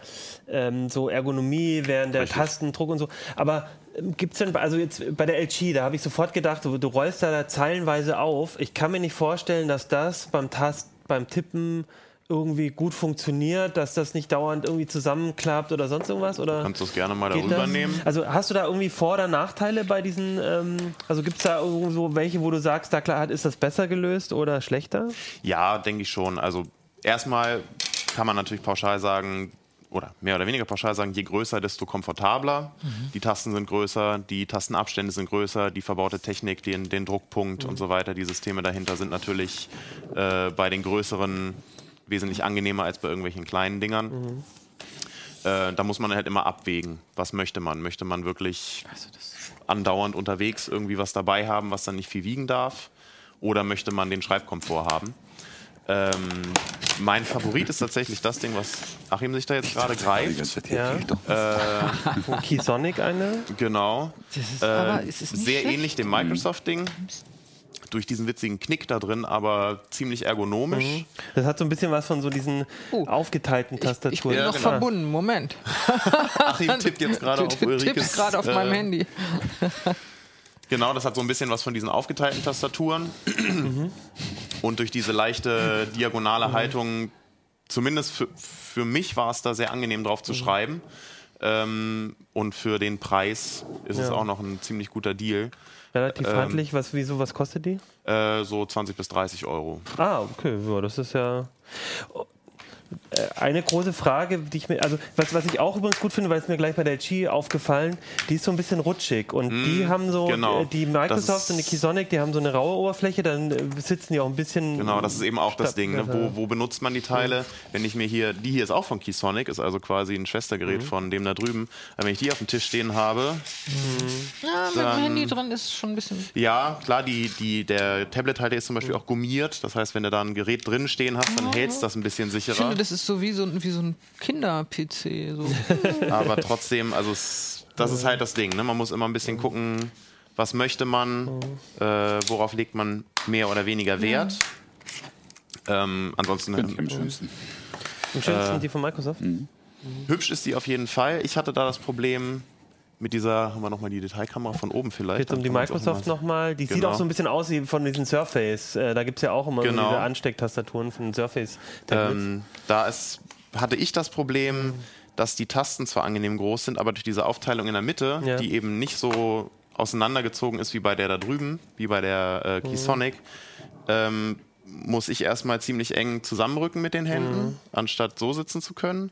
ähm, so Ergonomie, während der Richtig. Tastendruck und so. Aber ähm, gibt's denn, also jetzt bei der LG, da habe ich sofort gedacht, du, du rollst da zeilenweise auf. Ich kann mir nicht vorstellen, dass das beim Tast, beim Tippen irgendwie gut funktioniert, dass das nicht dauernd irgendwie zusammenklappt oder sonst irgendwas? Oder Kannst du es gerne mal darüber das? nehmen? Also hast du da irgendwie Vor- oder Nachteile bei diesen, ähm, also gibt es da irgendwo welche, wo du sagst, da klar ist das besser gelöst oder schlechter? Ja, denke ich schon. Also erstmal kann man natürlich pauschal sagen, oder mehr oder weniger pauschal sagen, je größer, desto komfortabler. Die Tasten sind größer, die Tastenabstände sind größer, die verbaute Technik, den, den Druckpunkt und so weiter, die Systeme dahinter sind natürlich äh, bei den größeren wesentlich angenehmer als bei irgendwelchen kleinen Dingern. Äh, da muss man halt immer abwägen, was möchte man. Möchte man wirklich andauernd unterwegs irgendwie was dabei haben, was dann nicht viel wiegen darf? Oder möchte man den Schreibkomfort haben? Ähm, mein Favorit ist tatsächlich das Ding, was Achim sich da jetzt gerade greift. Ja. doch. Wo Keysonic eine? Genau. Das ist, Äh, aber ist es nicht sehr schlecht? ähnlich dem Microsoft-Ding. Durch diesen witzigen Knick da drin, aber ziemlich ergonomisch. Das hat so ein bisschen was von so diesen Oh. aufgeteilten Ich, ich Tastaturen. bin Ja, noch genau. verbunden. Moment. Achim tippt jetzt gerade auf tipp- Ulrikes. tippst gerade auf äh, meinem Handy. Genau, das hat so ein bisschen was von diesen aufgeteilten Tastaturen. Und durch diese leichte diagonale Haltung, zumindest für, für mich war es da sehr angenehm drauf zu schreiben. Ähm, und für den Preis ist es Ja. auch noch ein ziemlich guter Deal. Relativ ähm, handlich. Was, wieso, was kostet die? Äh, so 20 bis 30 Euro. Ah, okay, ja, das ist ja. Äh, Eine große Frage, die ich mir, also was, was ich auch übrigens gut finde, weil es mir gleich bei der Qi aufgefallen, die ist so ein bisschen rutschig und die haben so, genau. äh, die Das Microsoft ist- und die Keysonic, die haben so eine raue Oberfläche, dann äh, sitzen die auch ein bisschen. Genau, das ist eben auch das Ding. Ne? Wo, wo benutzt man die Teile? Wenn ich mir hier, die hier ist auch von Keysonic, ist also quasi ein Schwestergerät Mhm. von dem da drüben. Aber wenn ich die auf dem Tisch stehen habe, Ja, mit dem Handy drin ist schon ein bisschen. ja, klar, die, die, der Tablet-Halter ist zum Beispiel auch gummiert. Das heißt, wenn du da ein Gerät drin stehen hast, dann hältst das ein bisschen Ich sicherer. finde, das ist so wie so, ein- wie so ein Kinder-PC. So. Aber trotzdem, also es, das ist halt das Ding. Ne? Man muss immer ein bisschen gucken, was möchte man, äh, worauf legt man mehr oder weniger Wert. Ähm, ansonsten ich am schönsten. Am schönsten die von Microsoft. hübsch ist die auf jeden Fall. Ich hatte da das Problem mit dieser, haben wir nochmal die Detailkamera von oben vielleicht. Jetzt um die Microsoft mal- nochmal. Die sieht Genau. auch so ein bisschen aus wie von diesen Surface. Äh, da gibt es ja auch immer so Genau. diese Anstecktastaturen von Surface. Ähm, da ist, hatte ich das Problem, dass die Tasten zwar angenehm groß sind, aber durch diese Aufteilung in der Mitte, Ja. die eben nicht so auseinandergezogen ist wie bei der da drüben, wie bei der äh, Keysonic, ähm, muss ich erstmal ziemlich eng zusammenrücken mit den Händen, anstatt so sitzen zu können.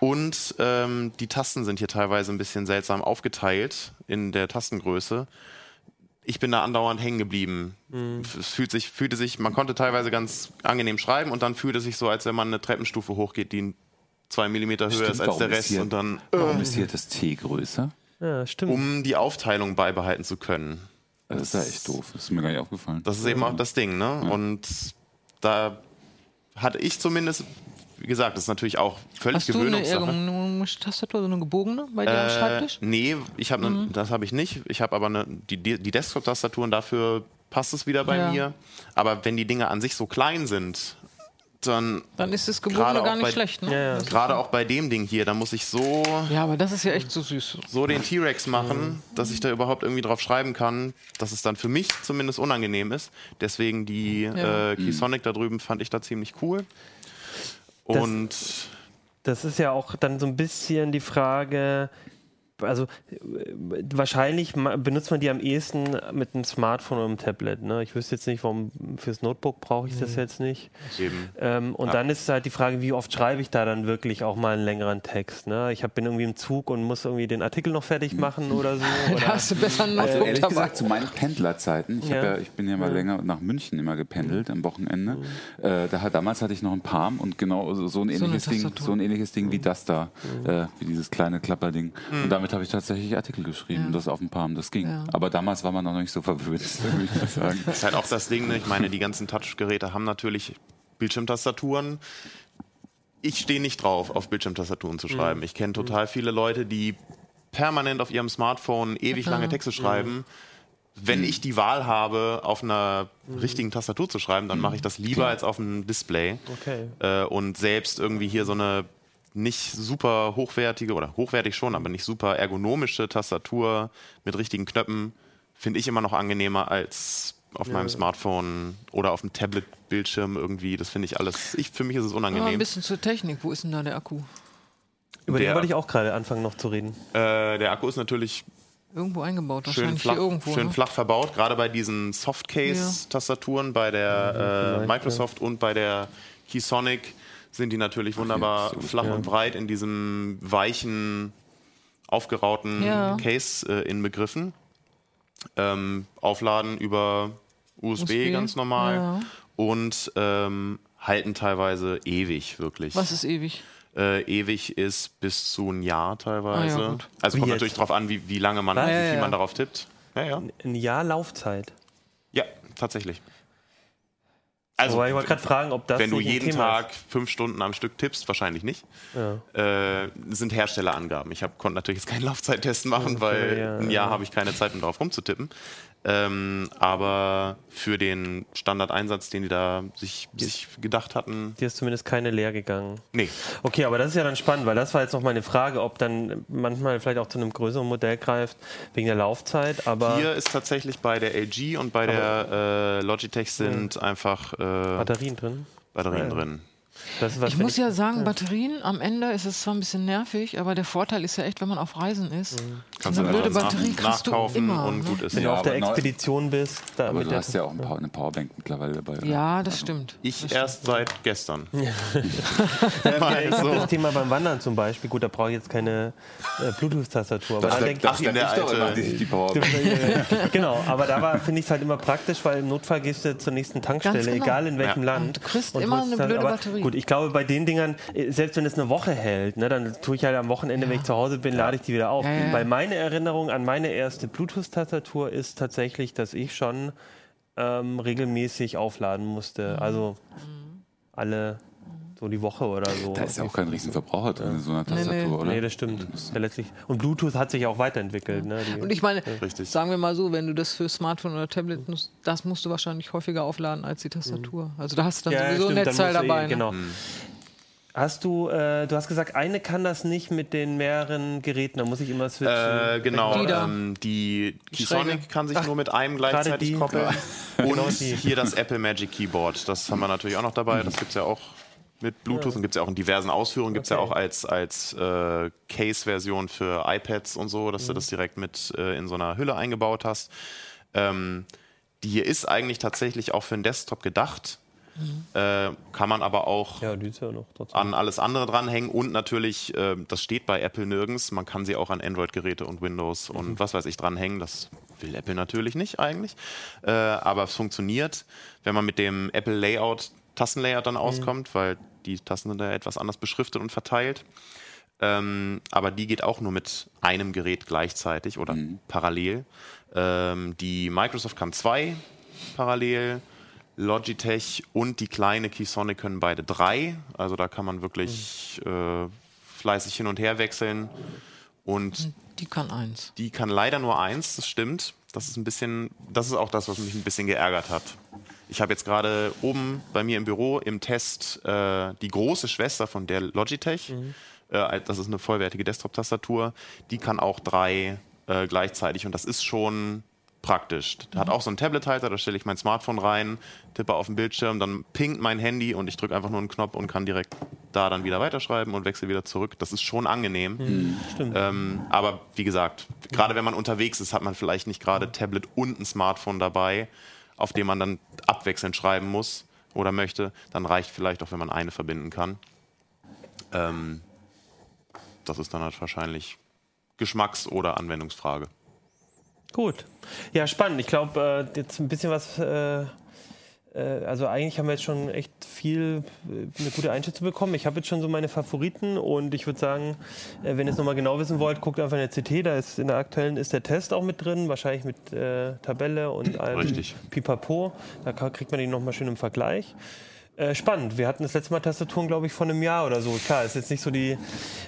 Und ähm, die Tasten sind hier teilweise ein bisschen seltsam aufgeteilt in der Tastengröße. Ich bin da andauernd hängen geblieben. Es fühlt sich, fühlte sich, man konnte teilweise ganz angenehm schreiben und dann fühlte es sich so, als wenn man eine Treppenstufe hochgeht, die zwei Millimeter höher Stimmt, ist als der Rest hier- und dann, Warum ist hier das T größer? ja, stimmt. um die Aufteilung beibehalten zu können. Das ist ja echt doof. Das ist mir gar nicht aufgefallen. Das ist eben auch das Ding, ne? Und da hatte ich zumindest, wie gesagt, das ist natürlich auch völlig Hast du eine Tastatur, so eine gebogene bei dir am Äh, Schreibtisch? nee, ich habe Mhm. ne, das habe ich nicht. Ich habe aber eine, die, die Desktop-Tastaturen dafür passt es wieder bei Ja. mir. Aber wenn die Dinge an sich so klein sind, dann Dann ist das gebogene gar nicht bei- schlecht, ne? Ja, ja. Gerade auch bei dem Ding hier, da muss ich so ja, aber das ist ja echt so süß. so den T-Rex machen, dass ich da überhaupt irgendwie drauf schreiben kann, dass es dann für mich zumindest unangenehm ist. Deswegen die Ja. äh, Keysonic da drüben fand ich da ziemlich cool. Und Das ist ja auch dann so ein bisschen die Frage, also äh, wahrscheinlich benutzt man die am ehesten mit einem Smartphone oder einem Tablet. Ne? Ich wüsste jetzt nicht, warum fürs Notebook brauche ich das jetzt nicht. eben. Ähm, und Ja. dann ist halt die Frage, wie oft schreibe ich da dann wirklich auch mal einen längeren Text. Ne? Ich hab, bin irgendwie im Zug und muss irgendwie den Artikel noch fertig machen oder so. Da Oder, hast du besser einen Also Notebook ehrlich dabei. gesagt, zu meinen Pendlerzeiten, ich, Ja. ja. ich bin ja mal länger nach München immer gependelt am Wochenende. Äh, da damals hatte ich noch ein Palm und genau so, so ein ähnliches Ding, Tastatur. so ein ähnliches Ding wie das da, äh, wie dieses kleine Klapperding. Und damit habe ich tatsächlich Artikel geschrieben, Ja. das auf dem Palm, das ging. Ja. Aber damals war man noch nicht so verwöhnt, würde ich mal sagen. Das ist halt auch das Ding, ne? ich meine, die ganzen Touchgeräte haben natürlich Bildschirmtastaturen. Ich stehe nicht drauf, auf Bildschirmtastaturen zu schreiben. Ich kenne total viele Leute, die permanent auf ihrem Smartphone ewig lange Texte schreiben. Wenn ich die Wahl habe, auf einer richtigen Tastatur zu schreiben, dann mache ich das lieber als auf einem Display. okay. Äh, und selbst irgendwie hier so eine nicht super hochwertige oder hochwertig schon, aber nicht super ergonomische Tastatur mit richtigen Knöpfen finde ich immer noch angenehmer als auf meinem Smartphone oder auf dem Tablet-Bildschirm irgendwie. Das finde ich alles. Ich, für mich ist es Aber ein unangenehm. bisschen zur Technik. Wo ist denn da der Akku? Über den Der- wollte ich auch gerade anfangen noch zu reden. Äh, der Akku ist natürlich Irgendwo eingebaut. schön Wahrscheinlich flach, hier irgendwo. schön ne? flach verbaut, gerade bei diesen Softcase-Tastaturen, bei der äh, vielleicht, Microsoft und bei der Keysonic sind die natürlich wunderbar so, flach ja. und breit in diesem weichen, aufgerauten Ja. Case äh, inbegriffen. Ähm, aufladen über USB, USB, ganz normal ja. und ähm, halten teilweise ewig, wirklich. Was ist ewig? Äh, ewig ist bis zu ein Jahr teilweise. Ah, also Wie kommt jetzt? natürlich darauf an, wie, wie lange man, wie viel ja, man darauf tippt. Ja, ja. Ein Jahr Laufzeit. Ja, tatsächlich. Also, Wobei ich wollte gerade fragen, ob das wenn du jeden Tag fünf Stunden am Stück tippst, wahrscheinlich nicht. Ist. Äh, sind Herstellerangaben. Ich hab, konnte natürlich jetzt keinen Laufzeittest machen, weil ja, ein Jahr habe ich keine Zeit, um drauf rumzutippen. Ähm, aber für den Standardeinsatz, den die da sich, sich gedacht hatten, Dir ist zumindest keine leer gegangen. nee. Okay, aber das ist ja dann spannend, weil das war jetzt noch meine Frage, ob dann manchmal vielleicht auch zu einem größeren Modell greift, wegen der Laufzeit, aber Hier ist tatsächlich bei der LG und bei der äh, Logitech sind einfach äh, Batterien drin. Batterien Ja. drin. Das ist was Ich muss ja sagen, Batterien am Ende ist es zwar ein bisschen nervig, aber der Vorteil ist ja echt, wenn man auf Reisen ist. Mhm. So eine blöde Batterie kriegst du immer. und ne? gut ist. Wenn Ja, du auf der Expedition bist, da Aber du hast ja auch eine Powerbank mittlerweile dabei. Ja, das Also, stimmt. Ich erst seit gestern. Ich Mal hab so. das Thema beim Wandern zum Beispiel, gut, da brauche ich jetzt keine äh, Bluetooth-Tastatur, aber Das da denke Ach, in der ich alte- die, die Powerbank. genau, aber da war- finde ich es halt immer praktisch, weil im Notfall gehst du zur nächsten Tankstelle, genau. egal in welchem Ja. Land. Und du kriegst und immer eine das- blöde Batterie. Gut, ich glaube, bei den Dingern, äh, selbst wenn es eine Woche hält, ne, dann tue ich halt am Wochenende, wenn ich zu Hause bin, lade ich die wieder auf. Ja, ja. Weil meine Erinnerung an meine erste Bluetooth-Tastatur ist tatsächlich, dass ich schon ähm, regelmäßig aufladen musste. Mhm. Also alle so die Woche oder so. Da ist ja auch kein Riesenverbraucher drin in so einer Nee, nee. Tastatur, oder? Nee, das stimmt. Ja letztlich. Und Bluetooth hat sich auch weiterentwickelt. Ne? Die, Und ich meine, Richtig. sagen wir mal so, wenn du das für Smartphone oder Tablet nutzt, das musst du wahrscheinlich häufiger aufladen als die Tastatur. Also da hast du dann Ja, sowieso ein stimmt, dann Netzteil musst du eh- dabei. Ne? Genau. Hast du, äh, du hast gesagt, eine kann das nicht mit den mehreren Geräten, da muss ich immer switchen. Äh, genau, ähm, die. Keysonic kann sich nur mit einem gleichzeitig koppeln. Und Genau hier das Apple Magic Keyboard, das haben wir natürlich auch noch dabei. Das gibt es ja auch mit Bluetooth und gibt es ja auch in diversen Ausführungen. Gibt es ja Okay. auch als, als äh, Case-Version für iPads und so, dass du Mhm. das direkt mit äh, in so einer Hülle eingebaut hast. Ähm, die hier ist eigentlich tatsächlich auch für den Desktop gedacht. Äh, kann man aber auch ja, ja trotzdem. an alles andere dranhängen und natürlich, äh, das steht bei Apple nirgends, man kann sie auch an Android-Geräte und Windows und was weiß ich dranhängen. Das will Apple natürlich nicht eigentlich, äh, aber es funktioniert, wenn man mit dem Apple Tastenlayout dann auskommt, weil die Tasten sind ja etwas anders beschriftet und verteilt. Ähm, aber die geht auch nur mit einem Gerät gleichzeitig oder parallel. Ähm, die Microsoft kann zwei parallel. Logitech und die kleine Keysonic können beide drei. Also da kann man wirklich äh, fleißig hin und her wechseln. Und Die kann eins. die kann leider nur eins, das stimmt. Das ist ein bisschen, das ist auch das, was mich ein bisschen geärgert hat. Ich habe jetzt gerade oben bei mir im Büro im Test äh, die große Schwester von der Logitech. Äh, das ist eine vollwertige Desktop-Tastatur. Die kann auch drei äh, gleichzeitig und das ist schon praktisch. Hat auch so einen Tablet-Halter, da stelle ich mein Smartphone rein, tippe auf den Bildschirm, dann pinkt mein Handy und ich drücke einfach nur einen Knopf und kann direkt da dann wieder weiterschreiben und wechsle wieder zurück. Das ist schon angenehm. Stimmt. Ähm, aber wie gesagt, gerade wenn man unterwegs ist, hat man vielleicht nicht gerade Tablet und ein Smartphone dabei, auf dem man dann abwechselnd schreiben muss oder möchte. Dann reicht vielleicht auch, wenn man eine verbinden kann. Ähm, das ist dann halt wahrscheinlich Geschmacks- oder Anwendungsfrage. Gut. Ja, spannend. Ich glaube, äh, jetzt ein bisschen was. Äh, äh, also, eigentlich haben wir jetzt schon echt viel, äh, eine gute Einschätzung bekommen. Ich habe jetzt schon so meine Favoriten und ich würde sagen, äh, wenn ihr es nochmal genau wissen wollt, guckt einfach in der CT. Da ist in der aktuellen ist der Test auch mit drin, wahrscheinlich mit äh, Tabelle und allem Richtig. Pipapo. Da kriegt man die nochmal schön im Vergleich. Äh, spannend. Wir hatten das letzte Mal Tastaturen, glaube ich, vor einem Jahr oder so. Klar, ist jetzt nicht so die,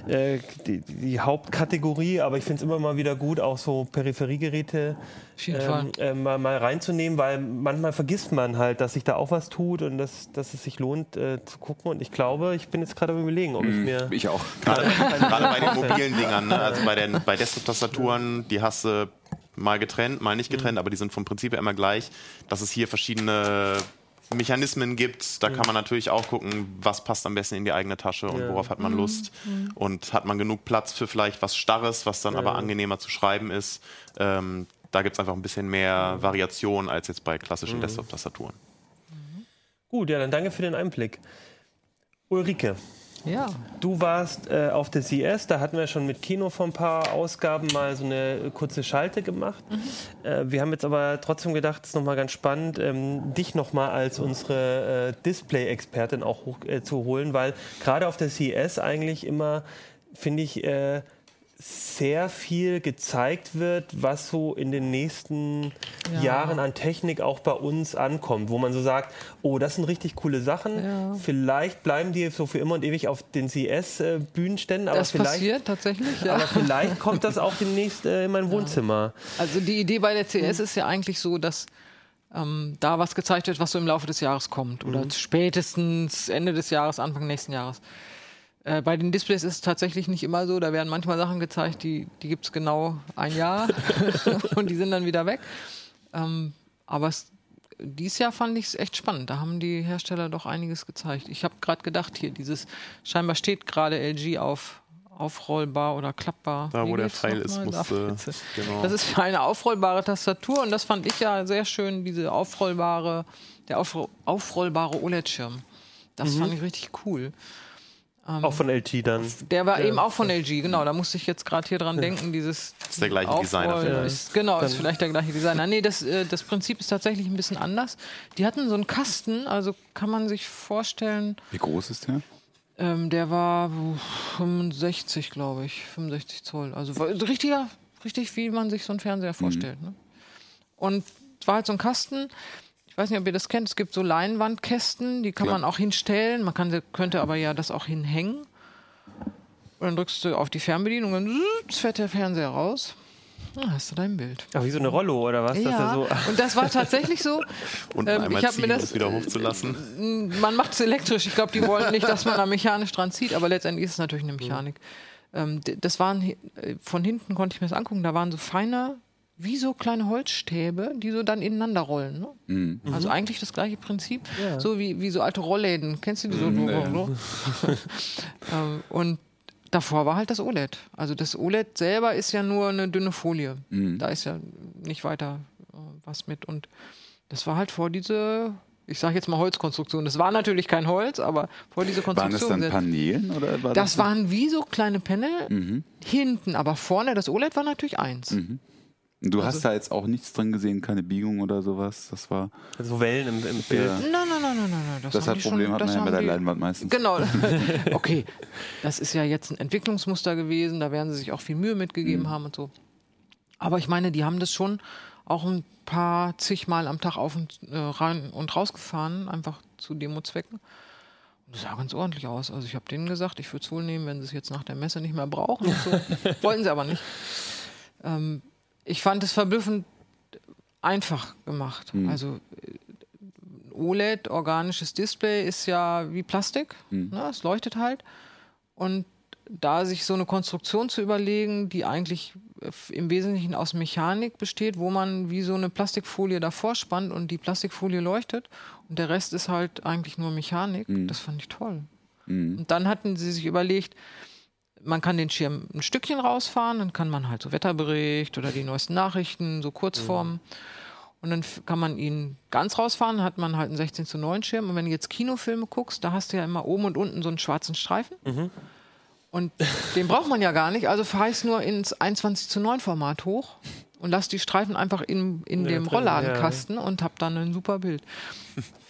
äh, die, die Hauptkategorie, aber ich finde es immer mal wieder gut, auch so Peripheriegeräte ähm, äh, mal, mal reinzunehmen, weil manchmal vergisst man halt, dass sich da auch was tut und dass, dass es sich lohnt äh, zu gucken. Und ich glaube, ich bin jetzt gerade am überlegen, ob ich mir. Ich auch. Gerade, gerade bei den mobilen Dingern, ne? also bei, den, bei Desktop-Tastaturen, die hast du mal getrennt, mal nicht getrennt, mhm. aber die sind vom Prinzip her immer gleich, dass es hier verschiedene Mechanismen gibt. Da mhm. kann man natürlich auch gucken, was passt am besten in die eigene Tasche und ja. worauf hat man mhm. Lust. Mhm. Und hat man genug Platz für vielleicht was Starres, was dann ja. aber angenehmer zu schreiben ist. Ähm, da gibt es einfach ein bisschen mehr Variation als jetzt bei klassischen mhm. Desktop-Tastaturen. Gut, ja, dann danke für den Einblick. Ulrike, ja. Du warst äh, auf der CS, da hatten wir schon mit Kino vor ein paar Ausgaben mal so eine kurze Schalte gemacht. Mhm. Äh, wir haben jetzt aber trotzdem gedacht, es ist nochmal ganz spannend, ähm, dich nochmal als unsere äh, Display-Expertin auch hoch, äh, zu holen, weil gerade auf der CS eigentlich immer, finde ich, äh, sehr viel gezeigt wird, was so in den nächsten ja. Jahren an Technik auch bei uns ankommt, wo man so sagt, oh, das sind richtig coole Sachen. Ja. Vielleicht bleiben die so für immer und ewig auf den CS-Bühnenständen. Aber das vielleicht, passiert tatsächlich, ja. Aber vielleicht kommt das auch demnächst äh, in mein Wohnzimmer. Also die Idee bei der CS mhm. ist ja eigentlich so, dass ähm, da was gezeigt wird, was so im Laufe des Jahres kommt. Oder mhm. spätestens Ende des Jahres, Anfang nächsten Jahres. Äh, bei den Displays ist es tatsächlich nicht immer so. Da werden manchmal Sachen gezeigt, die, die gibt es genau ein Jahr und die sind dann wieder weg. Ähm, aber es, dieses Jahr fand ich es echt spannend. Da haben die Hersteller doch einiges gezeigt. Ich habe gerade gedacht, hier dieses, scheinbar steht gerade LG auf aufrollbar oder klappbar. Da, wo der Pfeil ist, muss, äh, genau. Das ist eine aufrollbare Tastatur und das fand ich ja sehr schön, diese aufrollbare, der aufrollbare OLED-Schirm. Das mhm. fand ich richtig cool. Ähm, auch von LG dann. Der war der, eben auch von LG, genau. Da musste ich jetzt gerade hier dran denken. Dieses das ist der gleiche Designer. Ja. Ist, genau, dann ist vielleicht der gleiche Designer. Nee, das, äh, das Prinzip ist tatsächlich ein bisschen anders. Die hatten so einen Kasten, also kann man sich vorstellen. Wie groß ist der? Ähm, der war 65, glaube ich. 65 Zoll. Also richtiger, richtig, wie man sich so einen Fernseher vorstellt. Mhm. Ne? Und es war halt so ein Kasten weiß nicht, ob ihr das kennt, es gibt so Leinwandkästen, die kann Klar. man auch hinstellen. Man kann, könnte aber ja das auch hinhängen. Und dann drückst du auf die Fernbedienung und dann fährt der Fernseher raus. Dann hast du dein Bild. Ach, wie so eine Rollo oder was? Ja, so und das war tatsächlich so. Und ähm, einmal ich ziehen, mir das wieder hochzulassen. Man macht es elektrisch. Ich glaube, die wollen nicht, dass man da mechanisch dran zieht, aber letztendlich ist es natürlich eine Mechanik. Mhm. Ähm, das waren, äh, von hinten konnte ich mir das angucken, da waren so feine wie so kleine Holzstäbe, die so dann ineinander rollen. Ne? Mhm. Also eigentlich das gleiche Prinzip, ja. so wie, wie so alte Rollläden. Kennst du die so? Mhm, nee. Ähm, und davor war halt das OLED. Also das OLED selber ist ja nur eine dünne Folie. Mhm. Da ist ja nicht weiter äh, was mit. Und das war halt vor diese ich sage jetzt mal Holzkonstruktion. Das war natürlich kein Holz, aber vor diese Konstruktion. Waren das dann Paneelen? Oder war das, das waren wie so kleine Panel mhm. hinten, aber vorne das OLED war natürlich eins. Mhm. Du also hast da jetzt auch nichts drin gesehen, keine Biegung oder sowas. Das war. Also Wellen im, im Bild. Ja. Nein, nein, nein, nein, nein. Das, das hat Problem schon, hat man ja bei der Leinwand meistens. Genau. okay. Das ist ja jetzt ein Entwicklungsmuster gewesen. Da werden sie sich auch viel Mühe mitgegeben mhm. haben und so. Aber ich meine, die haben das schon auch ein paar zigmal am Tag auf und äh, rein und rausgefahren, einfach zu Demozwecken. Und das sah ganz ordentlich aus. Also ich habe denen gesagt, ich würde es wohl nehmen, wenn sie es jetzt nach der Messe nicht mehr brauchen. So. Wollten sie aber nicht. Ähm, ich fand es verblüffend einfach gemacht. Mhm. Also äh, OLED, organisches Display, ist ja wie Plastik. Mhm. Ne? Es leuchtet halt. Und da sich so eine Konstruktion zu überlegen, die eigentlich äh, im Wesentlichen aus Mechanik besteht, wo man wie so eine Plastikfolie davor spannt und die Plastikfolie leuchtet und der Rest ist halt eigentlich nur Mechanik, mhm. das fand ich toll. Mhm. Und dann hatten sie sich überlegt, man kann den Schirm ein Stückchen rausfahren, dann kann man halt so Wetterbericht oder die neuesten Nachrichten, so Kurzformen. Mhm. Und dann kann man ihn ganz rausfahren, hat man halt einen 16 zu 9 Schirm. Und wenn du jetzt Kinofilme guckst, da hast du ja immer oben und unten so einen schwarzen Streifen. Mhm. Und den braucht man ja gar nicht. Also verheiß nur ins 21 zu 9 Format hoch und lass die Streifen einfach in, in ja, dem Rollladenkasten ja. und hab dann ein super Bild.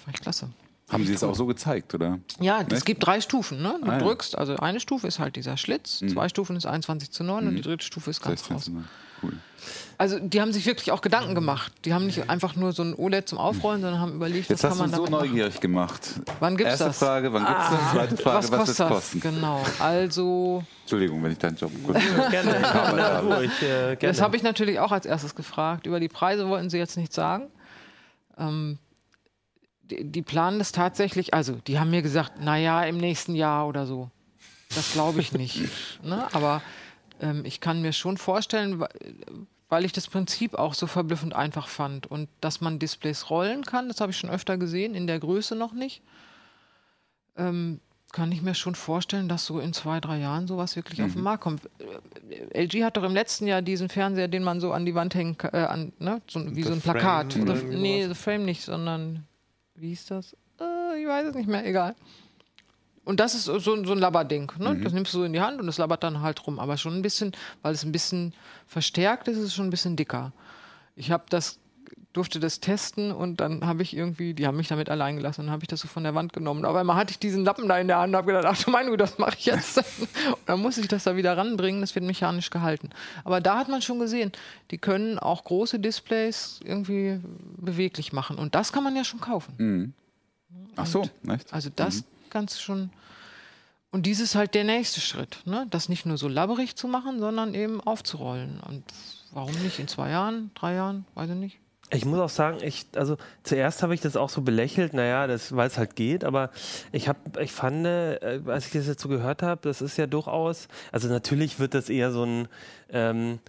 Fand ich klasse. Haben Sie es auch so gezeigt, oder? Ja, es gibt drei Stufen. Ne? Du ah, drückst, also eine Stufe ist halt dieser Schlitz, mhm. zwei Stufen ist 21 zu 9 mhm. und die dritte Stufe ist ganz raus. Cool. Also die haben sich wirklich auch Gedanken gemacht. Die haben nicht einfach nur so ein OLED zum Aufrollen, sondern haben überlegt, Jetzt was kann man damit so neugierig machen. gemacht. Wann gibt's Erste das? Frage, wann gibt's ah, das? Zweite Frage, was, was kostet das kosten? Genau, also... Entschuldigung, wenn ich deinen Job kurz... gerne, Na, ruhig, äh, gerne. Das habe ich natürlich auch als erstes gefragt. Über die Preise wollten sie jetzt nichts sagen. Ähm, die, planen das tatsächlich, also die haben mir gesagt, naja, im nächsten Jahr oder so. Das glaube ich nicht. ne? Aber ähm, ich kann mir schon vorstellen, weil ich das Prinzip auch so verblüffend einfach fand. Und dass man Displays rollen kann, das habe ich schon öfter gesehen, in der Größe noch nicht. Ähm, kann ich mir schon vorstellen, dass so in zwei, drei Jahren sowas wirklich mhm. auf den Markt kommt. Äh, LG hat doch im letzten Jahr diesen Fernseher, den man so an die Wand hängen kann, äh, an, ne? so, wie The so ein Plakat. Frame, The, nee, The Frame nicht, sondern wie hieß das? Äh, ich weiß es nicht mehr, egal. Und das ist so, so ein Labberding. Ne? Mhm. Das nimmst du so in die Hand und das labbert dann halt rum. Aber schon ein bisschen, weil es ein bisschen verstärkt ist, ist es schon ein bisschen dicker. Ich habe das durfte das testen und dann habe ich irgendwie, die haben mich damit allein gelassen und dann habe ich das so von der Wand genommen. Aber einmal hatte ich diesen Lappen da in der Hand und habe gedacht, ach du meine das mache ich jetzt. und dann muss ich das da wieder ranbringen, das wird mechanisch gehalten. Aber da hat man schon gesehen, die können auch große Displays irgendwie beweglich machen und das kann man ja schon kaufen. Mhm. Ach so, echt? Also das mhm. ganz schon. Und dies ist halt der nächste Schritt, ne? das nicht nur so labberig zu machen, sondern eben aufzurollen. Und warum nicht in zwei Jahren, drei Jahren, weiß ich nicht. Ich muss auch sagen, ich, also zuerst habe ich das auch so belächelt, naja, das, weil es halt geht, aber ich habe, ich fand, äh, als ich das jetzt so gehört habe, das ist ja durchaus, also natürlich wird das eher so ein, ähm,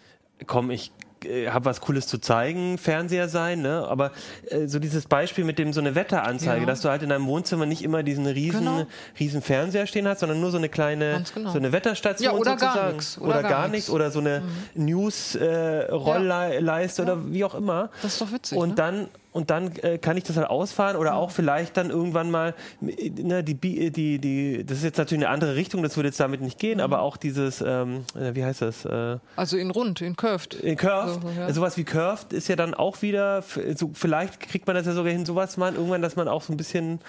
komm, ich äh, habe was Cooles zu zeigen, Fernseher sein, ne? aber äh, so dieses Beispiel mit dem so eine Wetteranzeige, ja. dass du halt in deinem Wohnzimmer nicht immer diesen riesen, genau. riesen Fernseher stehen hast, sondern nur so eine kleine, genau. so eine Wetterstation ja, oder sozusagen. Gar nix, oder, oder gar, nichts oder so eine mhm. News-Rollleiste äh, ja. oder wie auch immer. Das ist doch witzig. Und ne? dann und dann äh, kann ich das halt ausfahren oder auch vielleicht dann irgendwann mal, ne, die, die, die, das ist jetzt natürlich eine andere Richtung, das würde jetzt damit nicht gehen, mhm. aber auch dieses, ähm, äh, wie heißt das? Äh, also in rund, in curved. In curved. So, ja. Sowas wie curved ist ja dann auch wieder, so, vielleicht kriegt man das ja sogar hin, sowas mal irgendwann, dass man auch so ein bisschen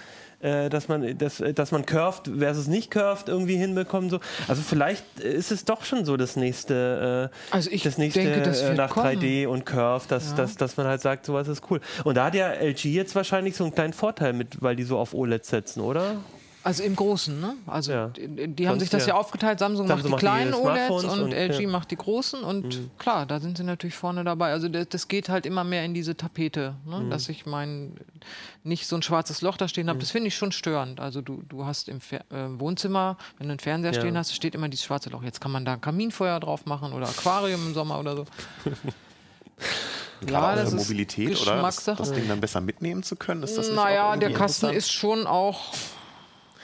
äh, dass man, dass, äh, dass man curved versus nicht curved irgendwie hinbekommt. So. Also vielleicht ist es doch schon so das nächste, äh, also ich das nächste denke, das äh, nach kommen. 3D und curved, dass, ja. dass, dass man halt sagt, sowas ist cool. Und da hat ja LG jetzt wahrscheinlich so einen kleinen Vorteil mit, weil die so auf OLED setzen, oder? Also im Großen, ne? Also ja. die, die haben sich das ja, ja aufgeteilt. Samsung, Samsung macht die kleinen OLEDs und, und, LG ja. macht die großen. Und mhm. klar, da sind sie natürlich vorne dabei. Also das, das geht halt immer mehr in diese Tapete, ne? Mhm. dass ich mein nicht so ein schwarzes Loch da stehen habe. Mhm. Das finde ich schon störend. Also du, du hast im Fer äh, Wohnzimmer, wenn du einen Fernseher stehen hast, steht immer dieses schwarze Loch. Jetzt kann man da Kaminfeuer drauf machen oder Aquarium im Sommer oder so. ja, das ist Mobilität oder das, das Ding dann besser mitnehmen zu können? Ist das nicht naja, der Kasten ist schon auch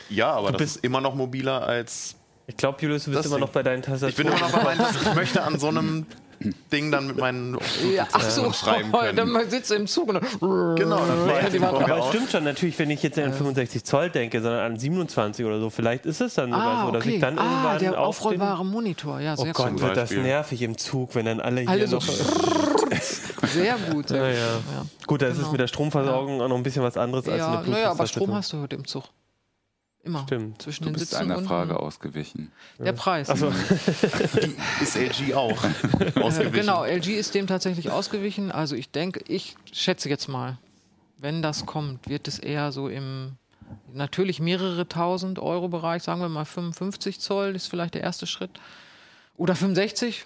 ja, aber du das ist immer noch mobiler als. Ich glaube, Julius, du bist immer noch bei deinen Tastaturen. Ich bin immer noch bei meinen Ich möchte an so einem Ding dann mit meinen ja, ach so, schreiben können. Dann sitzt du im Zug und dann genau, dann ja, die Aber es stimmt schon, natürlich, wenn ich jetzt an 65 Zoll denke, sondern an 27 oder so, vielleicht ist es dann sogar ah, so, dass okay. ich dann ah, irgendwann der aufrollbare Monitor, ja, sehr Oh Gott, wird das nervig im Zug, wenn dann alle hier alle so noch sehr gut. Ja, ja. ja. Gut, das genau. ist mit der Stromversorgung auch noch ein bisschen was anderes als eine Naja, aber Strom hast du heute im Zug. Immer. Stimmt. Zwischen du den bist einer Frage ausgewichen. Der Preis. Also. ist LG auch ausgewichen? Genau, LG ist dem tatsächlich ausgewichen. Also ich denke, ich schätze jetzt mal, wenn das kommt, wird es eher so im natürlich mehrere tausend Euro Bereich, sagen wir mal 55 Zoll ist vielleicht der erste Schritt. Oder 65,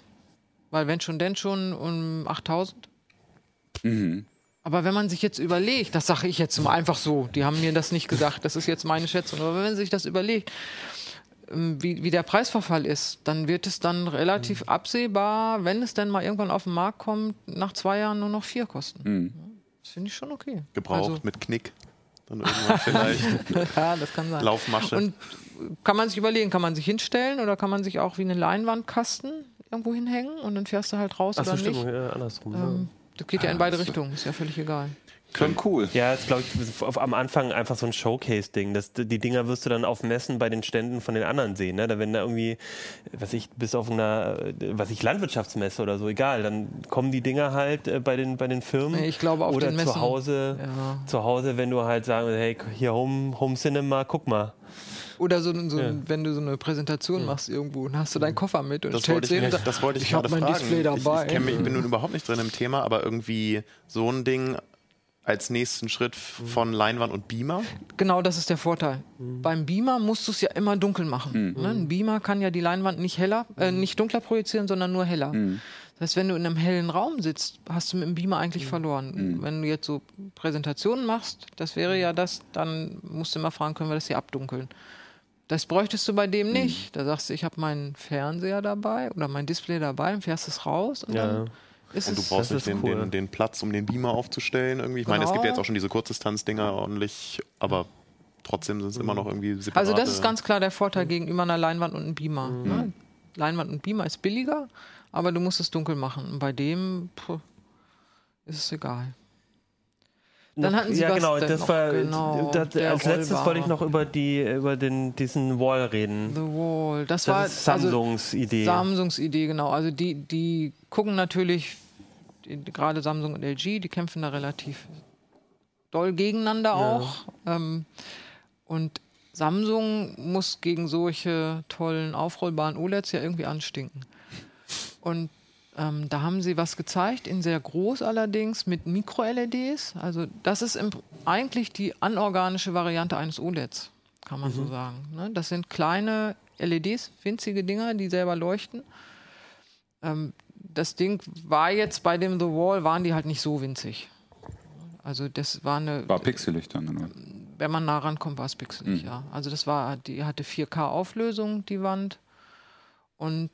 weil wenn schon, denn schon um 8000. Mhm. Aber wenn man sich jetzt überlegt, das sage ich jetzt mal einfach so, die haben mir das nicht gesagt, das ist jetzt meine Schätzung, aber wenn man sich das überlegt, ähm, wie, wie der Preisverfall ist, dann wird es dann relativ mhm. absehbar, wenn es dann mal irgendwann auf den Markt kommt, nach zwei Jahren nur noch vier kosten. Mhm. Das finde ich schon okay. Gebraucht also, mit Knick. Dann irgendwann vielleicht. ja, das kann sein. Laufmasche. Und kann man sich überlegen, kann man sich hinstellen oder kann man sich auch wie eine Leinwandkasten irgendwo hinhängen und dann fährst du halt raus Ach so, oder stimmt, nicht? Ja, andersrum. Ähm, das geht ja in beide Richtungen, ist ja völlig egal. Schon cool. Ja, jetzt glaube ich am Anfang einfach so ein Showcase-Ding. Die Dinger wirst du dann auf Messen bei den Ständen von den anderen sehen. Ne? Da wenn da irgendwie, was ich, bis auf einer, was ich, Landwirtschaftsmesse oder so, egal, dann kommen die Dinger halt äh, bei den, bei den Firmen. Ich glaube auf oder den Messen. zu Hause, ja. zu Hause, wenn du halt sagst, hey, hier Home, Home Cinema, guck mal. Oder so, so ja. wenn du so eine Präsentation ja. machst irgendwo und hast du deinen Koffer mit und das stellst hin. Ich, das wollte ich, ich gerade mein fragen. Display dabei. Ich, ich, mich, ich bin nun überhaupt nicht drin im Thema, aber irgendwie so ein Ding als nächsten Schritt von Leinwand und Beamer? Genau, das ist der Vorteil. Mhm. Beim Beamer musst du es ja immer dunkel machen. Mhm. Ne? Ein Beamer kann ja die Leinwand nicht heller, äh, nicht dunkler projizieren, sondern nur heller. Mhm. Das heißt, wenn du in einem hellen Raum sitzt, hast du mit dem Beamer eigentlich verloren. Mhm. Wenn du jetzt so Präsentationen machst, das wäre ja das, dann musst du immer fragen, können wir das hier abdunkeln? Das bräuchtest du bei dem Mhm. nicht. Da sagst du, ich habe meinen Fernseher dabei oder mein Display dabei und fährst es raus und Ja. dann Ist Und du es- brauchst Das nicht den, cool. den, den Platz, um den Beamer aufzustellen irgendwie. Ich meine, es gibt ja Genau. jetzt auch schon diese Kurzdistanzdinger ordentlich, aber trotzdem sind es immer noch irgendwie separate. Also das ist ganz klar der Vorteil gegenüber einer Leinwand und einem Beamer. Ne? Leinwand und Beamer ist billiger, aber du musst es dunkel machen. Und bei dem puh, ist es egal. Dann Noch- hatten Sie ja, was genau, das noch? war Genau, das, als letztes Rollbare. wollte ich noch über die über den diesen Wall reden. The Wall. Das, Das war Samsungs Idee. Also Samsungs Idee, genau. Also die, die gucken natürlich, gerade Samsung und LG, die kämpfen da relativ doll gegeneinander auch. Ähm, und Samsung muss gegen solche tollen aufrollbaren OLEDs ja irgendwie anstinken. Und ähm, da haben sie was gezeigt, in sehr groß allerdings, mit Micro-LEDs. Also das ist im, eigentlich die anorganische Variante eines OLEDs, kann man so sagen. Ne? Das sind kleine LEDs, winzige Dinger, die selber leuchten. Ähm, das Ding war jetzt bei dem The Wall, waren die halt nicht so winzig. Also das war eine, War pixelig dann. Oder? wenn man nah rankommt, war es pixelig, ja. Also das war, die hatte 4K Auflösung, die Wand. Und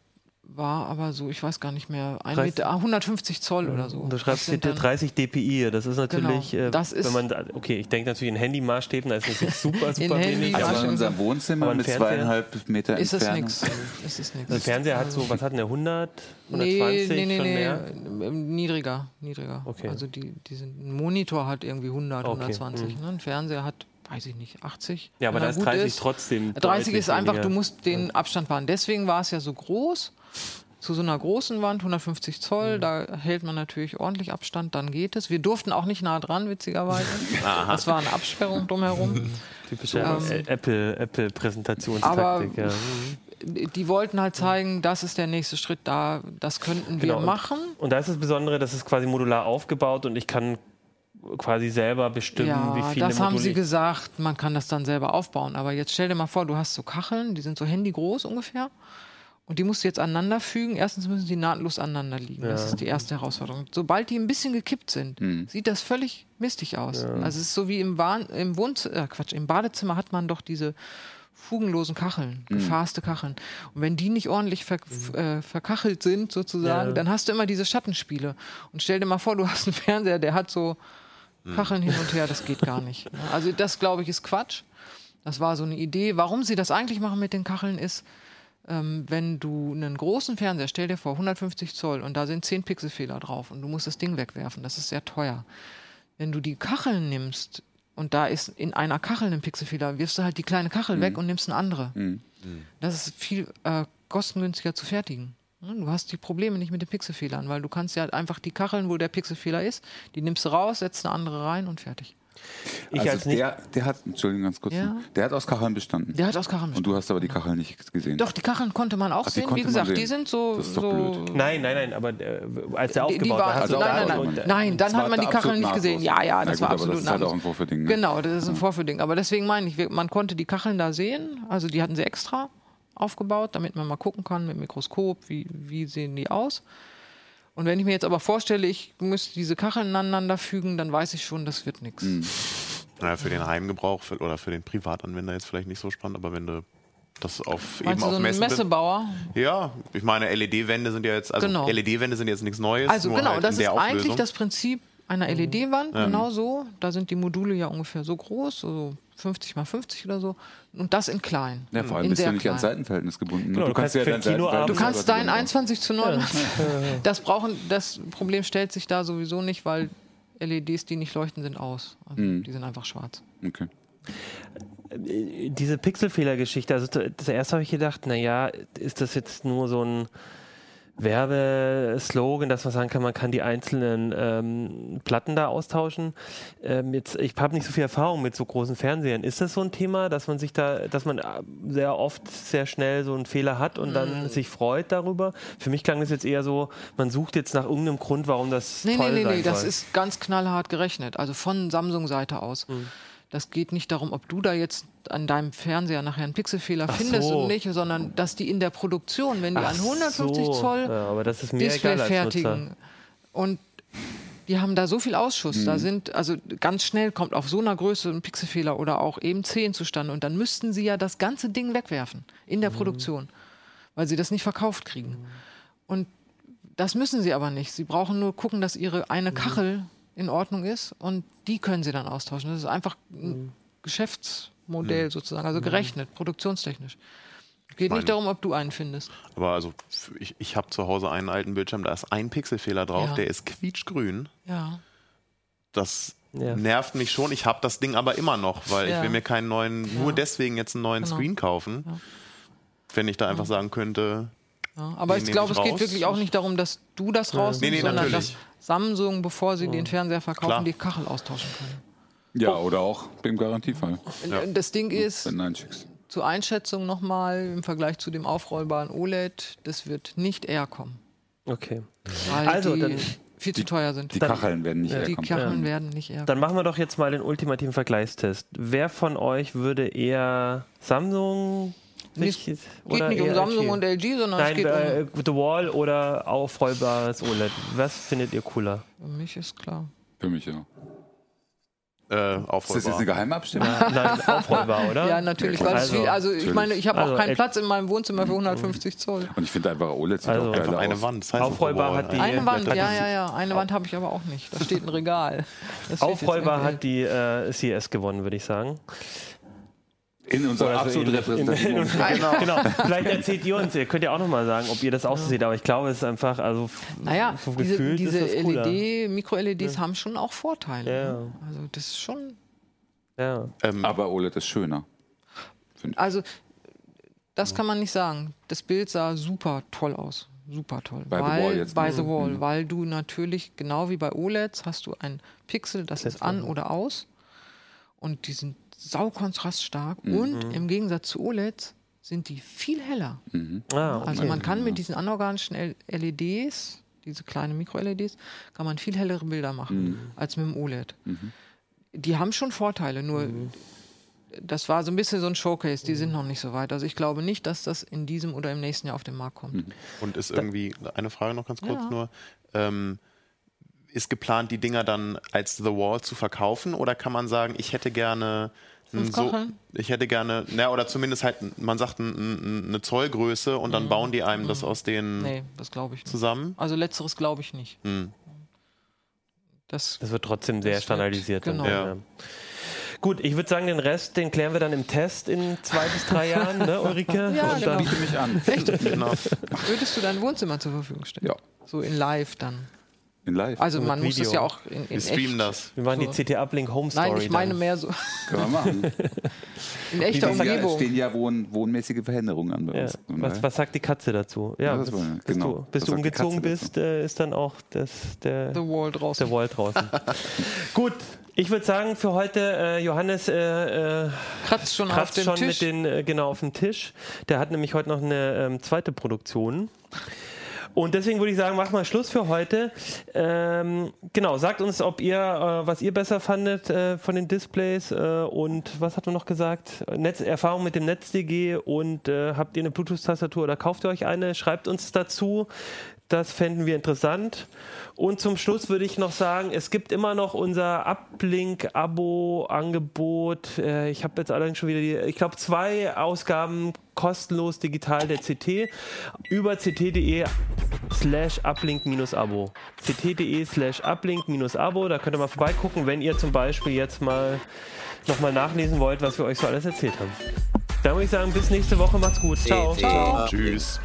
war aber so, ich weiß gar nicht mehr, ein 30 Meter, ah, 150 Zoll oder so. Und du schreibst hier dann- 30 dpi. Das ist natürlich, Genau. äh, Das ist- wenn man, okay, ich denke natürlich in Handymaßstäben, da ist natürlich super, super Handy- wenig. Ja, Also Aber in unserem Wohnzimmer mit Fernseher? zweieinhalb Meter ist es Entfernung. nichts. Ist es nichts. der Fernseher hat so, was hat denn der 100, Nee, 120 nee, nee, schon nee. mehr? ähm, Niedriger, niedriger. Okay. Also die, die sind, ein Monitor hat irgendwie 100, Okay, 120. Ne? Ein Fernseher hat, weiß ich nicht, 80. Ja, aber da ist gut 30 trotzdem 30 deutlich ist einfach, weniger. du musst den Abstand wahren. Deswegen war es ja so groß. Zu so einer großen Wand, 150 Zoll, Mhm. da hält man natürlich ordentlich Abstand, dann geht es. Wir durften auch nicht nah dran, witzigerweise. Das war eine Absperrung drumherum. Typische Ähm, äh, Apple, Apple Präsentationstaktik. Ja. Mhm. Die wollten halt zeigen, das ist der nächste Schritt da, das könnten wir Genau, und- machen. Und da ist das Besondere, das ist quasi modular aufgebaut und ich kann quasi selber bestimmen, Ja, wie viele das haben Module sie gesagt, man kann das dann selber aufbauen. Aber jetzt stell dir mal vor, du hast so Kacheln, die sind so handygroß ungefähr. Und die musst du jetzt aneinander fügen. Erstens müssen die nahtlos aneinander liegen. Das ist die erste Herausforderung. Sobald die ein bisschen gekippt sind, sieht das völlig mistig aus. Also es ist so wie im, Bahn, im Wohnzimmer, äh Quatsch, im Badezimmer hat man doch diese fugenlosen Kacheln, gefasste Kacheln. Und wenn die nicht ordentlich ver äh, verkachelt sind, sozusagen, Ja. dann hast du immer diese Schattenspiele. Und stell dir mal vor, du hast einen Fernseher, der hat so Kacheln hin und her, das geht gar nicht. Also das, glaube ich, ist Quatsch. Das war so eine Idee. Warum sie das eigentlich machen mit den Kacheln ist, ähm, wenn du einen großen Fernseher, stell dir vor, 150 Zoll und da sind 10 Pixelfehler drauf und du musst das Ding wegwerfen, das ist sehr teuer. Wenn du die Kacheln nimmst und da ist in einer Kachel ein Pixelfehler, wirfst du halt die kleine Kachel weg und nimmst eine andere. Das ist viel äh, kostengünstiger zu fertigen. Ne, Du hast die Probleme nicht mit den Pixelfehlern, weil du kannst ja einfach die Kacheln, wo der Pixelfehler ist, die nimmst du raus, setzt eine andere rein und fertig. Ich also als nicht, der, der hat, Entschuldigung, ganz kurz, Ja. der hat aus Kacheln bestanden. Der hat aus Kacheln Und du hast aber die Kacheln nicht gesehen. Doch, die Kacheln konnte man auch Ach, die sehen. Wie gesagt, sehen. die sind so. Das ist doch so blöd. nein, nein, nein, aber äh, als der die, die aufgebaut war, also nein, nein, und, nein, nein, dann hat man die Kacheln nicht nahtlos. gesehen. Ja, ja, Na das gut, war aber absolut das ist halt auch ein Vorführding, ne? Genau, das ist ein Vorführding. Aber deswegen meine ich, man konnte die Kacheln da sehen. Also die hatten sie extra aufgebaut, damit man mal gucken kann mit Mikroskop, wie, wie sehen die aus. Und wenn ich mir jetzt aber vorstelle, ich müsste diese Kacheln aneinander fügen, dann weiß ich schon, das wird nichts. Hm. Naja, für den Heimgebrauch für, oder für den Privatanwender jetzt vielleicht nicht so spannend, aber wenn du das auf eben Meinst du auf so Messen Messebauer? Ja, ich meine LED-Wände sind ja jetzt also Genau. LED-Wände sind jetzt nichts Neues. Also genau, halt das ist eigentlich das Prinzip einer LED-Wand, genau so. Da sind die Module ja ungefähr so groß, so 50 mal 50 oder so. Und das in klein. Ja, vor allem in bist du nicht klein. ans Seitenverhältnis gebunden. Genau, du kannst für dein Kinoabend- Du kannst dein selber 21 zu 9. Das brauchen, das Problem stellt sich da sowieso nicht, weil LEDs, die nicht leuchten, sind aus. Also Mhm. Die sind einfach schwarz. Okay. diese Pixelfehler-Geschichte, also zuerst habe ich gedacht, naja, ist das jetzt nur so ein Werbeslogan, dass man sagen kann, man kann die einzelnen ähm, Platten da austauschen. Ähm, jetzt, ich habe nicht so viel Erfahrung mit so großen Fernsehern. Ist das so ein Thema, dass man sich da, dass man äh, sehr oft sehr schnell so einen Fehler hat und dann Mm. sich freut darüber? Für mich klang das jetzt eher so, man sucht jetzt nach irgendeinem Grund, warum das Nee, toll nee, nee, sein nee, das soll. ist ganz knallhart gerechnet. Also von Samsung-Seite aus. Mhm. Das geht nicht darum, ob du da jetzt an deinem Fernseher nachher einen Pixelfehler Ach findest so. oder nicht, sondern dass die in der Produktion, wenn die Ach an 150 so. Zoll Ja, aber das ist mir Display fertigen. Und die haben da so viel Ausschuss. Da sind, also ganz schnell kommt auf so einer Größe ein Pixelfehler oder auch eben 10 zustande. Und dann müssten sie ja das ganze Ding wegwerfen in der Produktion, weil sie das nicht verkauft kriegen. Und Das müssen sie aber nicht. Sie brauchen nur gucken, dass ihre eine Kachel in Ordnung ist und die können sie dann austauschen. Das ist einfach ein Geschäftsmodell sozusagen, also gerechnet, produktionstechnisch. Geht meine- nicht darum, ob du einen findest. Aber also ich, ich habe zu Hause einen alten Bildschirm, da ist ein Pixelfehler drauf, Ja. der ist quietschgrün. Ja. Das Ja. nervt mich schon. Ich habe das Ding aber immer noch, weil Ja. ich will mir keinen neuen, nur deswegen jetzt einen neuen Genau. Screen kaufen. Ja. Wenn ich da einfach sagen könnte, Ja, aber Die ich glaube, es geht wirklich auch nicht darum, dass du das rausnimmst, Nee, nee, sondern natürlich. dass Samsung, bevor sie den Fernseher verkaufen, Klar. die Kachel austauschen können. Ja, oder auch im Garantiefall, Ja. Das Ding ist, wenn zur Einschätzung nochmal im Vergleich zu dem aufrollbaren OLED, das wird nicht eher kommen. Okay. Weil Also, die dann- viel zu teuer sind. Die Dann- Kacheln werden nicht Ja. Die. Kacheln werden nicht eher Dann machen wir doch jetzt mal den ultimativen Vergleichstest. Wer von euch würde eher Samsung sich, Es geht nicht um eher Samsung LG? und LG, sondern Nein, es geht äh, um. The Wall oder aufrollbares OLED. Was findet ihr cooler? Für mich ist klar. Für mich, ja. äh, Ist das jetzt eine Geheimabstimmung? Nein, aufrollbar, oder? Ja, natürlich. Ja, viel, also ich meine, ich habe Also, auch keinen äh, Platz in meinem Wohnzimmer für 150 Zoll. Und ich finde einfach OLED sieht Also auch geiler eine aus. Wand. Das heißt Aufrollbar hat die- eigentlich. Eine Wand, ja, die- ja, ja. Eine Wand habe ich aber auch nicht. Da steht ein Regal. Das Aufrollbar hat die äh, CS gewonnen, würde ich sagen. In unserer Oder so absolut repräsentativen Umfrage. Genau. Vielleicht erzählt ihr uns, ihr könnt ja auch nochmal sagen, ob ihr das auch so seht, aber ich glaube, es ist einfach, also Naja, so diese, gefühlt diese ist das cooler. LED, Mikro-LEDs haben schon auch Vorteile. Ja. ne? Also das ist schon. Ja. Ähm, Aber OLED ist schöner. Also das kann man nicht sagen. Das Bild sah super toll aus. Super toll. Bei The weil, Wall jetzt Bei nicht. The Wall, Mhm. weil du natürlich, genau wie bei OLEDs, hast du ein Pixel, das ist an oder aus. Und die sind saukontraststark. Mhm. Und im Gegensatz zu OLEDs sind die viel heller. Ah, okay. Also man kann mit diesen anorganischen LEDs, diese kleinen Mikro-LEDs, kann man viel hellere Bilder machen Mhm. als mit dem OLED. Die haben schon Vorteile, nur das war so ein bisschen so ein Showcase, die sind noch nicht so weit. Also ich glaube nicht, dass das in diesem oder im nächsten Jahr auf den Markt kommt. Und ist irgendwie, eine Frage noch ganz kurz Ja. nur, ähm, ist geplant, die Dinger dann als The Wall zu verkaufen oder kann man sagen, ich hätte gerne so, ich hätte gerne, na, oder zumindest halt, man sagt ein, ein, eine Zollgröße und dann bauen die einem das aus den Nee, das glaube ich nicht. zusammen? Also letzteres glaube ich nicht. Hm. Das, Das wird trotzdem sehr wird- standardisiert. dann, genau. Ja. Gut, ich würde sagen, den Rest, den klären wir dann im Test in zwei bis drei Jahren, ne, Ulrike? Ja, Und genau. dann, Biete mich an. Genau. würdest du dein Wohnzimmer zur Verfügung stellen? Ja. So in live dann. In live. Also man muss Video. das ja auch in, in Wir streamen echt. das. wir machen So. die CT Uplink Home Story. Nein, ich meine dann. mehr so Können wir machen. in echter Stehen ja, Umgebung. stehen ja wohn, wohnmäßige Veränderungen an bei Ja. uns. Was, was sagt die Katze dazu? Ja, Ja, das bis, genau. du, bis du umgezogen bist, äh, ist dann auch das, der, The Wall draußen. der Wall draußen. Gut, ich würde sagen, für heute, äh, Johannes äh, äh, Kratzt schon auf kratzt dem schon Tisch. mit den, äh, genau auf dem Tisch. Der hat nämlich heute noch eine ähm, zweite Produktion. Und deswegen würde ich sagen, machen wir Schluss für heute. Ähm, genau, sagt uns, ob ihr, äh, was ihr besser fandet äh, von den Displays äh, und was hat man noch gesagt? Netz, Erfahrung mit dem NetzDG und äh, habt ihr eine Bluetooth-Tastatur oder kauft ihr euch eine? Schreibt uns dazu. Das fänden wir interessant. Und zum Schluss würde ich noch sagen, es gibt immer noch unser Uplink-Abo-Angebot. Äh, ich habe jetzt allerdings schon wieder die, ich glaube, zwei Ausgaben kostenlos digital der CT über ct.de slash uplink-abo. ct.de slash uplink-abo. Da könnt ihr mal vorbeigucken, wenn ihr zum Beispiel jetzt mal nochmal nachlesen wollt, was wir euch so alles erzählt haben. Dann würde ich sagen, bis nächste Woche. Macht's gut. Ciao. Tschüss.